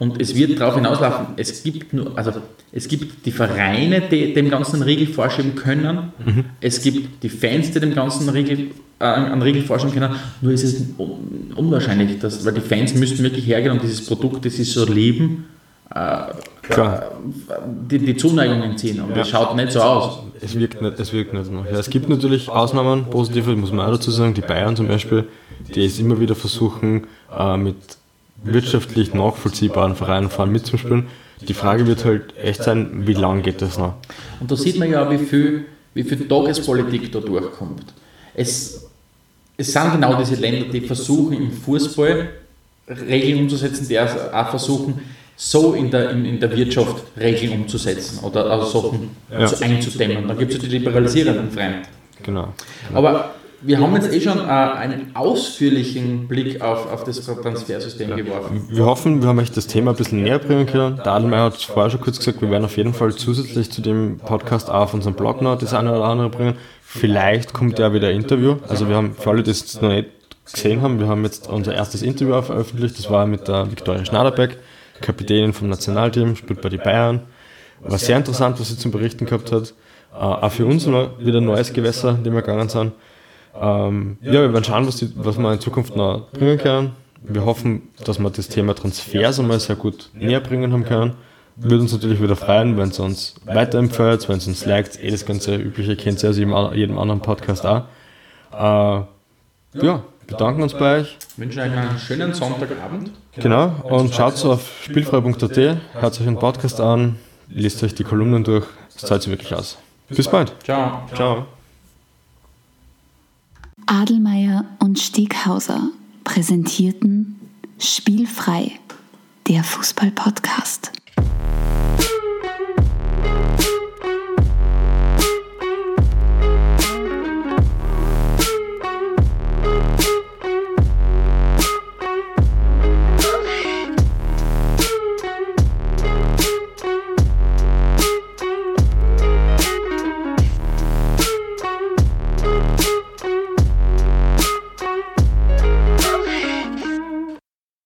Und es wird darauf hinauslaufen, es gibt nur, also es gibt die Vereine, die dem Ganzen Riegel vorschieben können, es gibt die Fans, die dem Ganzen Riegel, äh, einen Riegel vorschieben können, nur ist es un unwahrscheinlich, dass, weil die Fans müssten wirklich hergehen und dieses Produkt, das sie so lieben. Die, die Zuneigung entziehen. Und das schaut nicht so aus. Es wirkt nicht, es wirkt nicht so. Ja, es gibt natürlich Ausnahmen, positive, muss man auch dazu sagen. Die Bayern zum Beispiel, die es immer wieder versuchen, äh, mit wirtschaftlich nachvollziehbaren Vereinen vor allem mitzuspielen. Die Frage wird halt echt sein, wie lange geht das noch? Und da sieht man ja, wie viel, wie viel Tagespolitik da durchkommt. Es, es sind genau diese Länder, die versuchen im Fußball Regeln umzusetzen, die auch versuchen, so in der, in, in der Wirtschaft Regeln umzusetzen oder also Sachen Ja. zu einzudämmen. Dann gibt es ja die liberalisierenden Freien. Genau. Aber wir haben jetzt eh schon äh, einen ausführlichen Blick auf, auf das Transfersystem geworfen. Wir hoffen, wir haben euch das Thema ein bisschen näher bringen können. Der Adelmeier hat es vorher schon kurz gesagt, wir werden auf jeden Fall zusätzlich zu dem Podcast auch auf unserem Blog noch das eine oder andere bringen. Vielleicht kommt ja wieder ein Interview. Also wir haben, für alle, die es noch nicht gesehen haben, wir haben jetzt unser erstes Interview veröffentlicht. Das war mit der Viktoria Schnaderbeck, Kapitänin vom Nationalteam, spielt bei den Bayern. War sehr interessant, was sie zum Berichten gehabt hat. Äh, auch für uns wieder ein neues Gewässer, in dem wir gegangen sind. Ähm, ja, wir werden schauen, was, die, was wir in Zukunft noch bringen können. Wir hoffen, dass wir das Thema Transfers einmal sehr gut näher bringen haben können. Würde uns natürlich wieder freuen, wenn es uns weiterempfehlt, wenn es uns liked. Eh das ganze Übliche kennt ihr aus jedem, jedem anderen Podcast auch. Äh, ja, bedanken uns bei euch. Wünschen euch einen schönen Sonntagabend. Genau, und schaut auf spielfrei.at, hört euch den Podcast an, lest euch die Kolumnen durch, es zahlt sich wirklich aus. Bis bald. Ciao. Ciao. Adelmeier und Steghauser präsentierten Spielfrei, der Fußball-Podcast.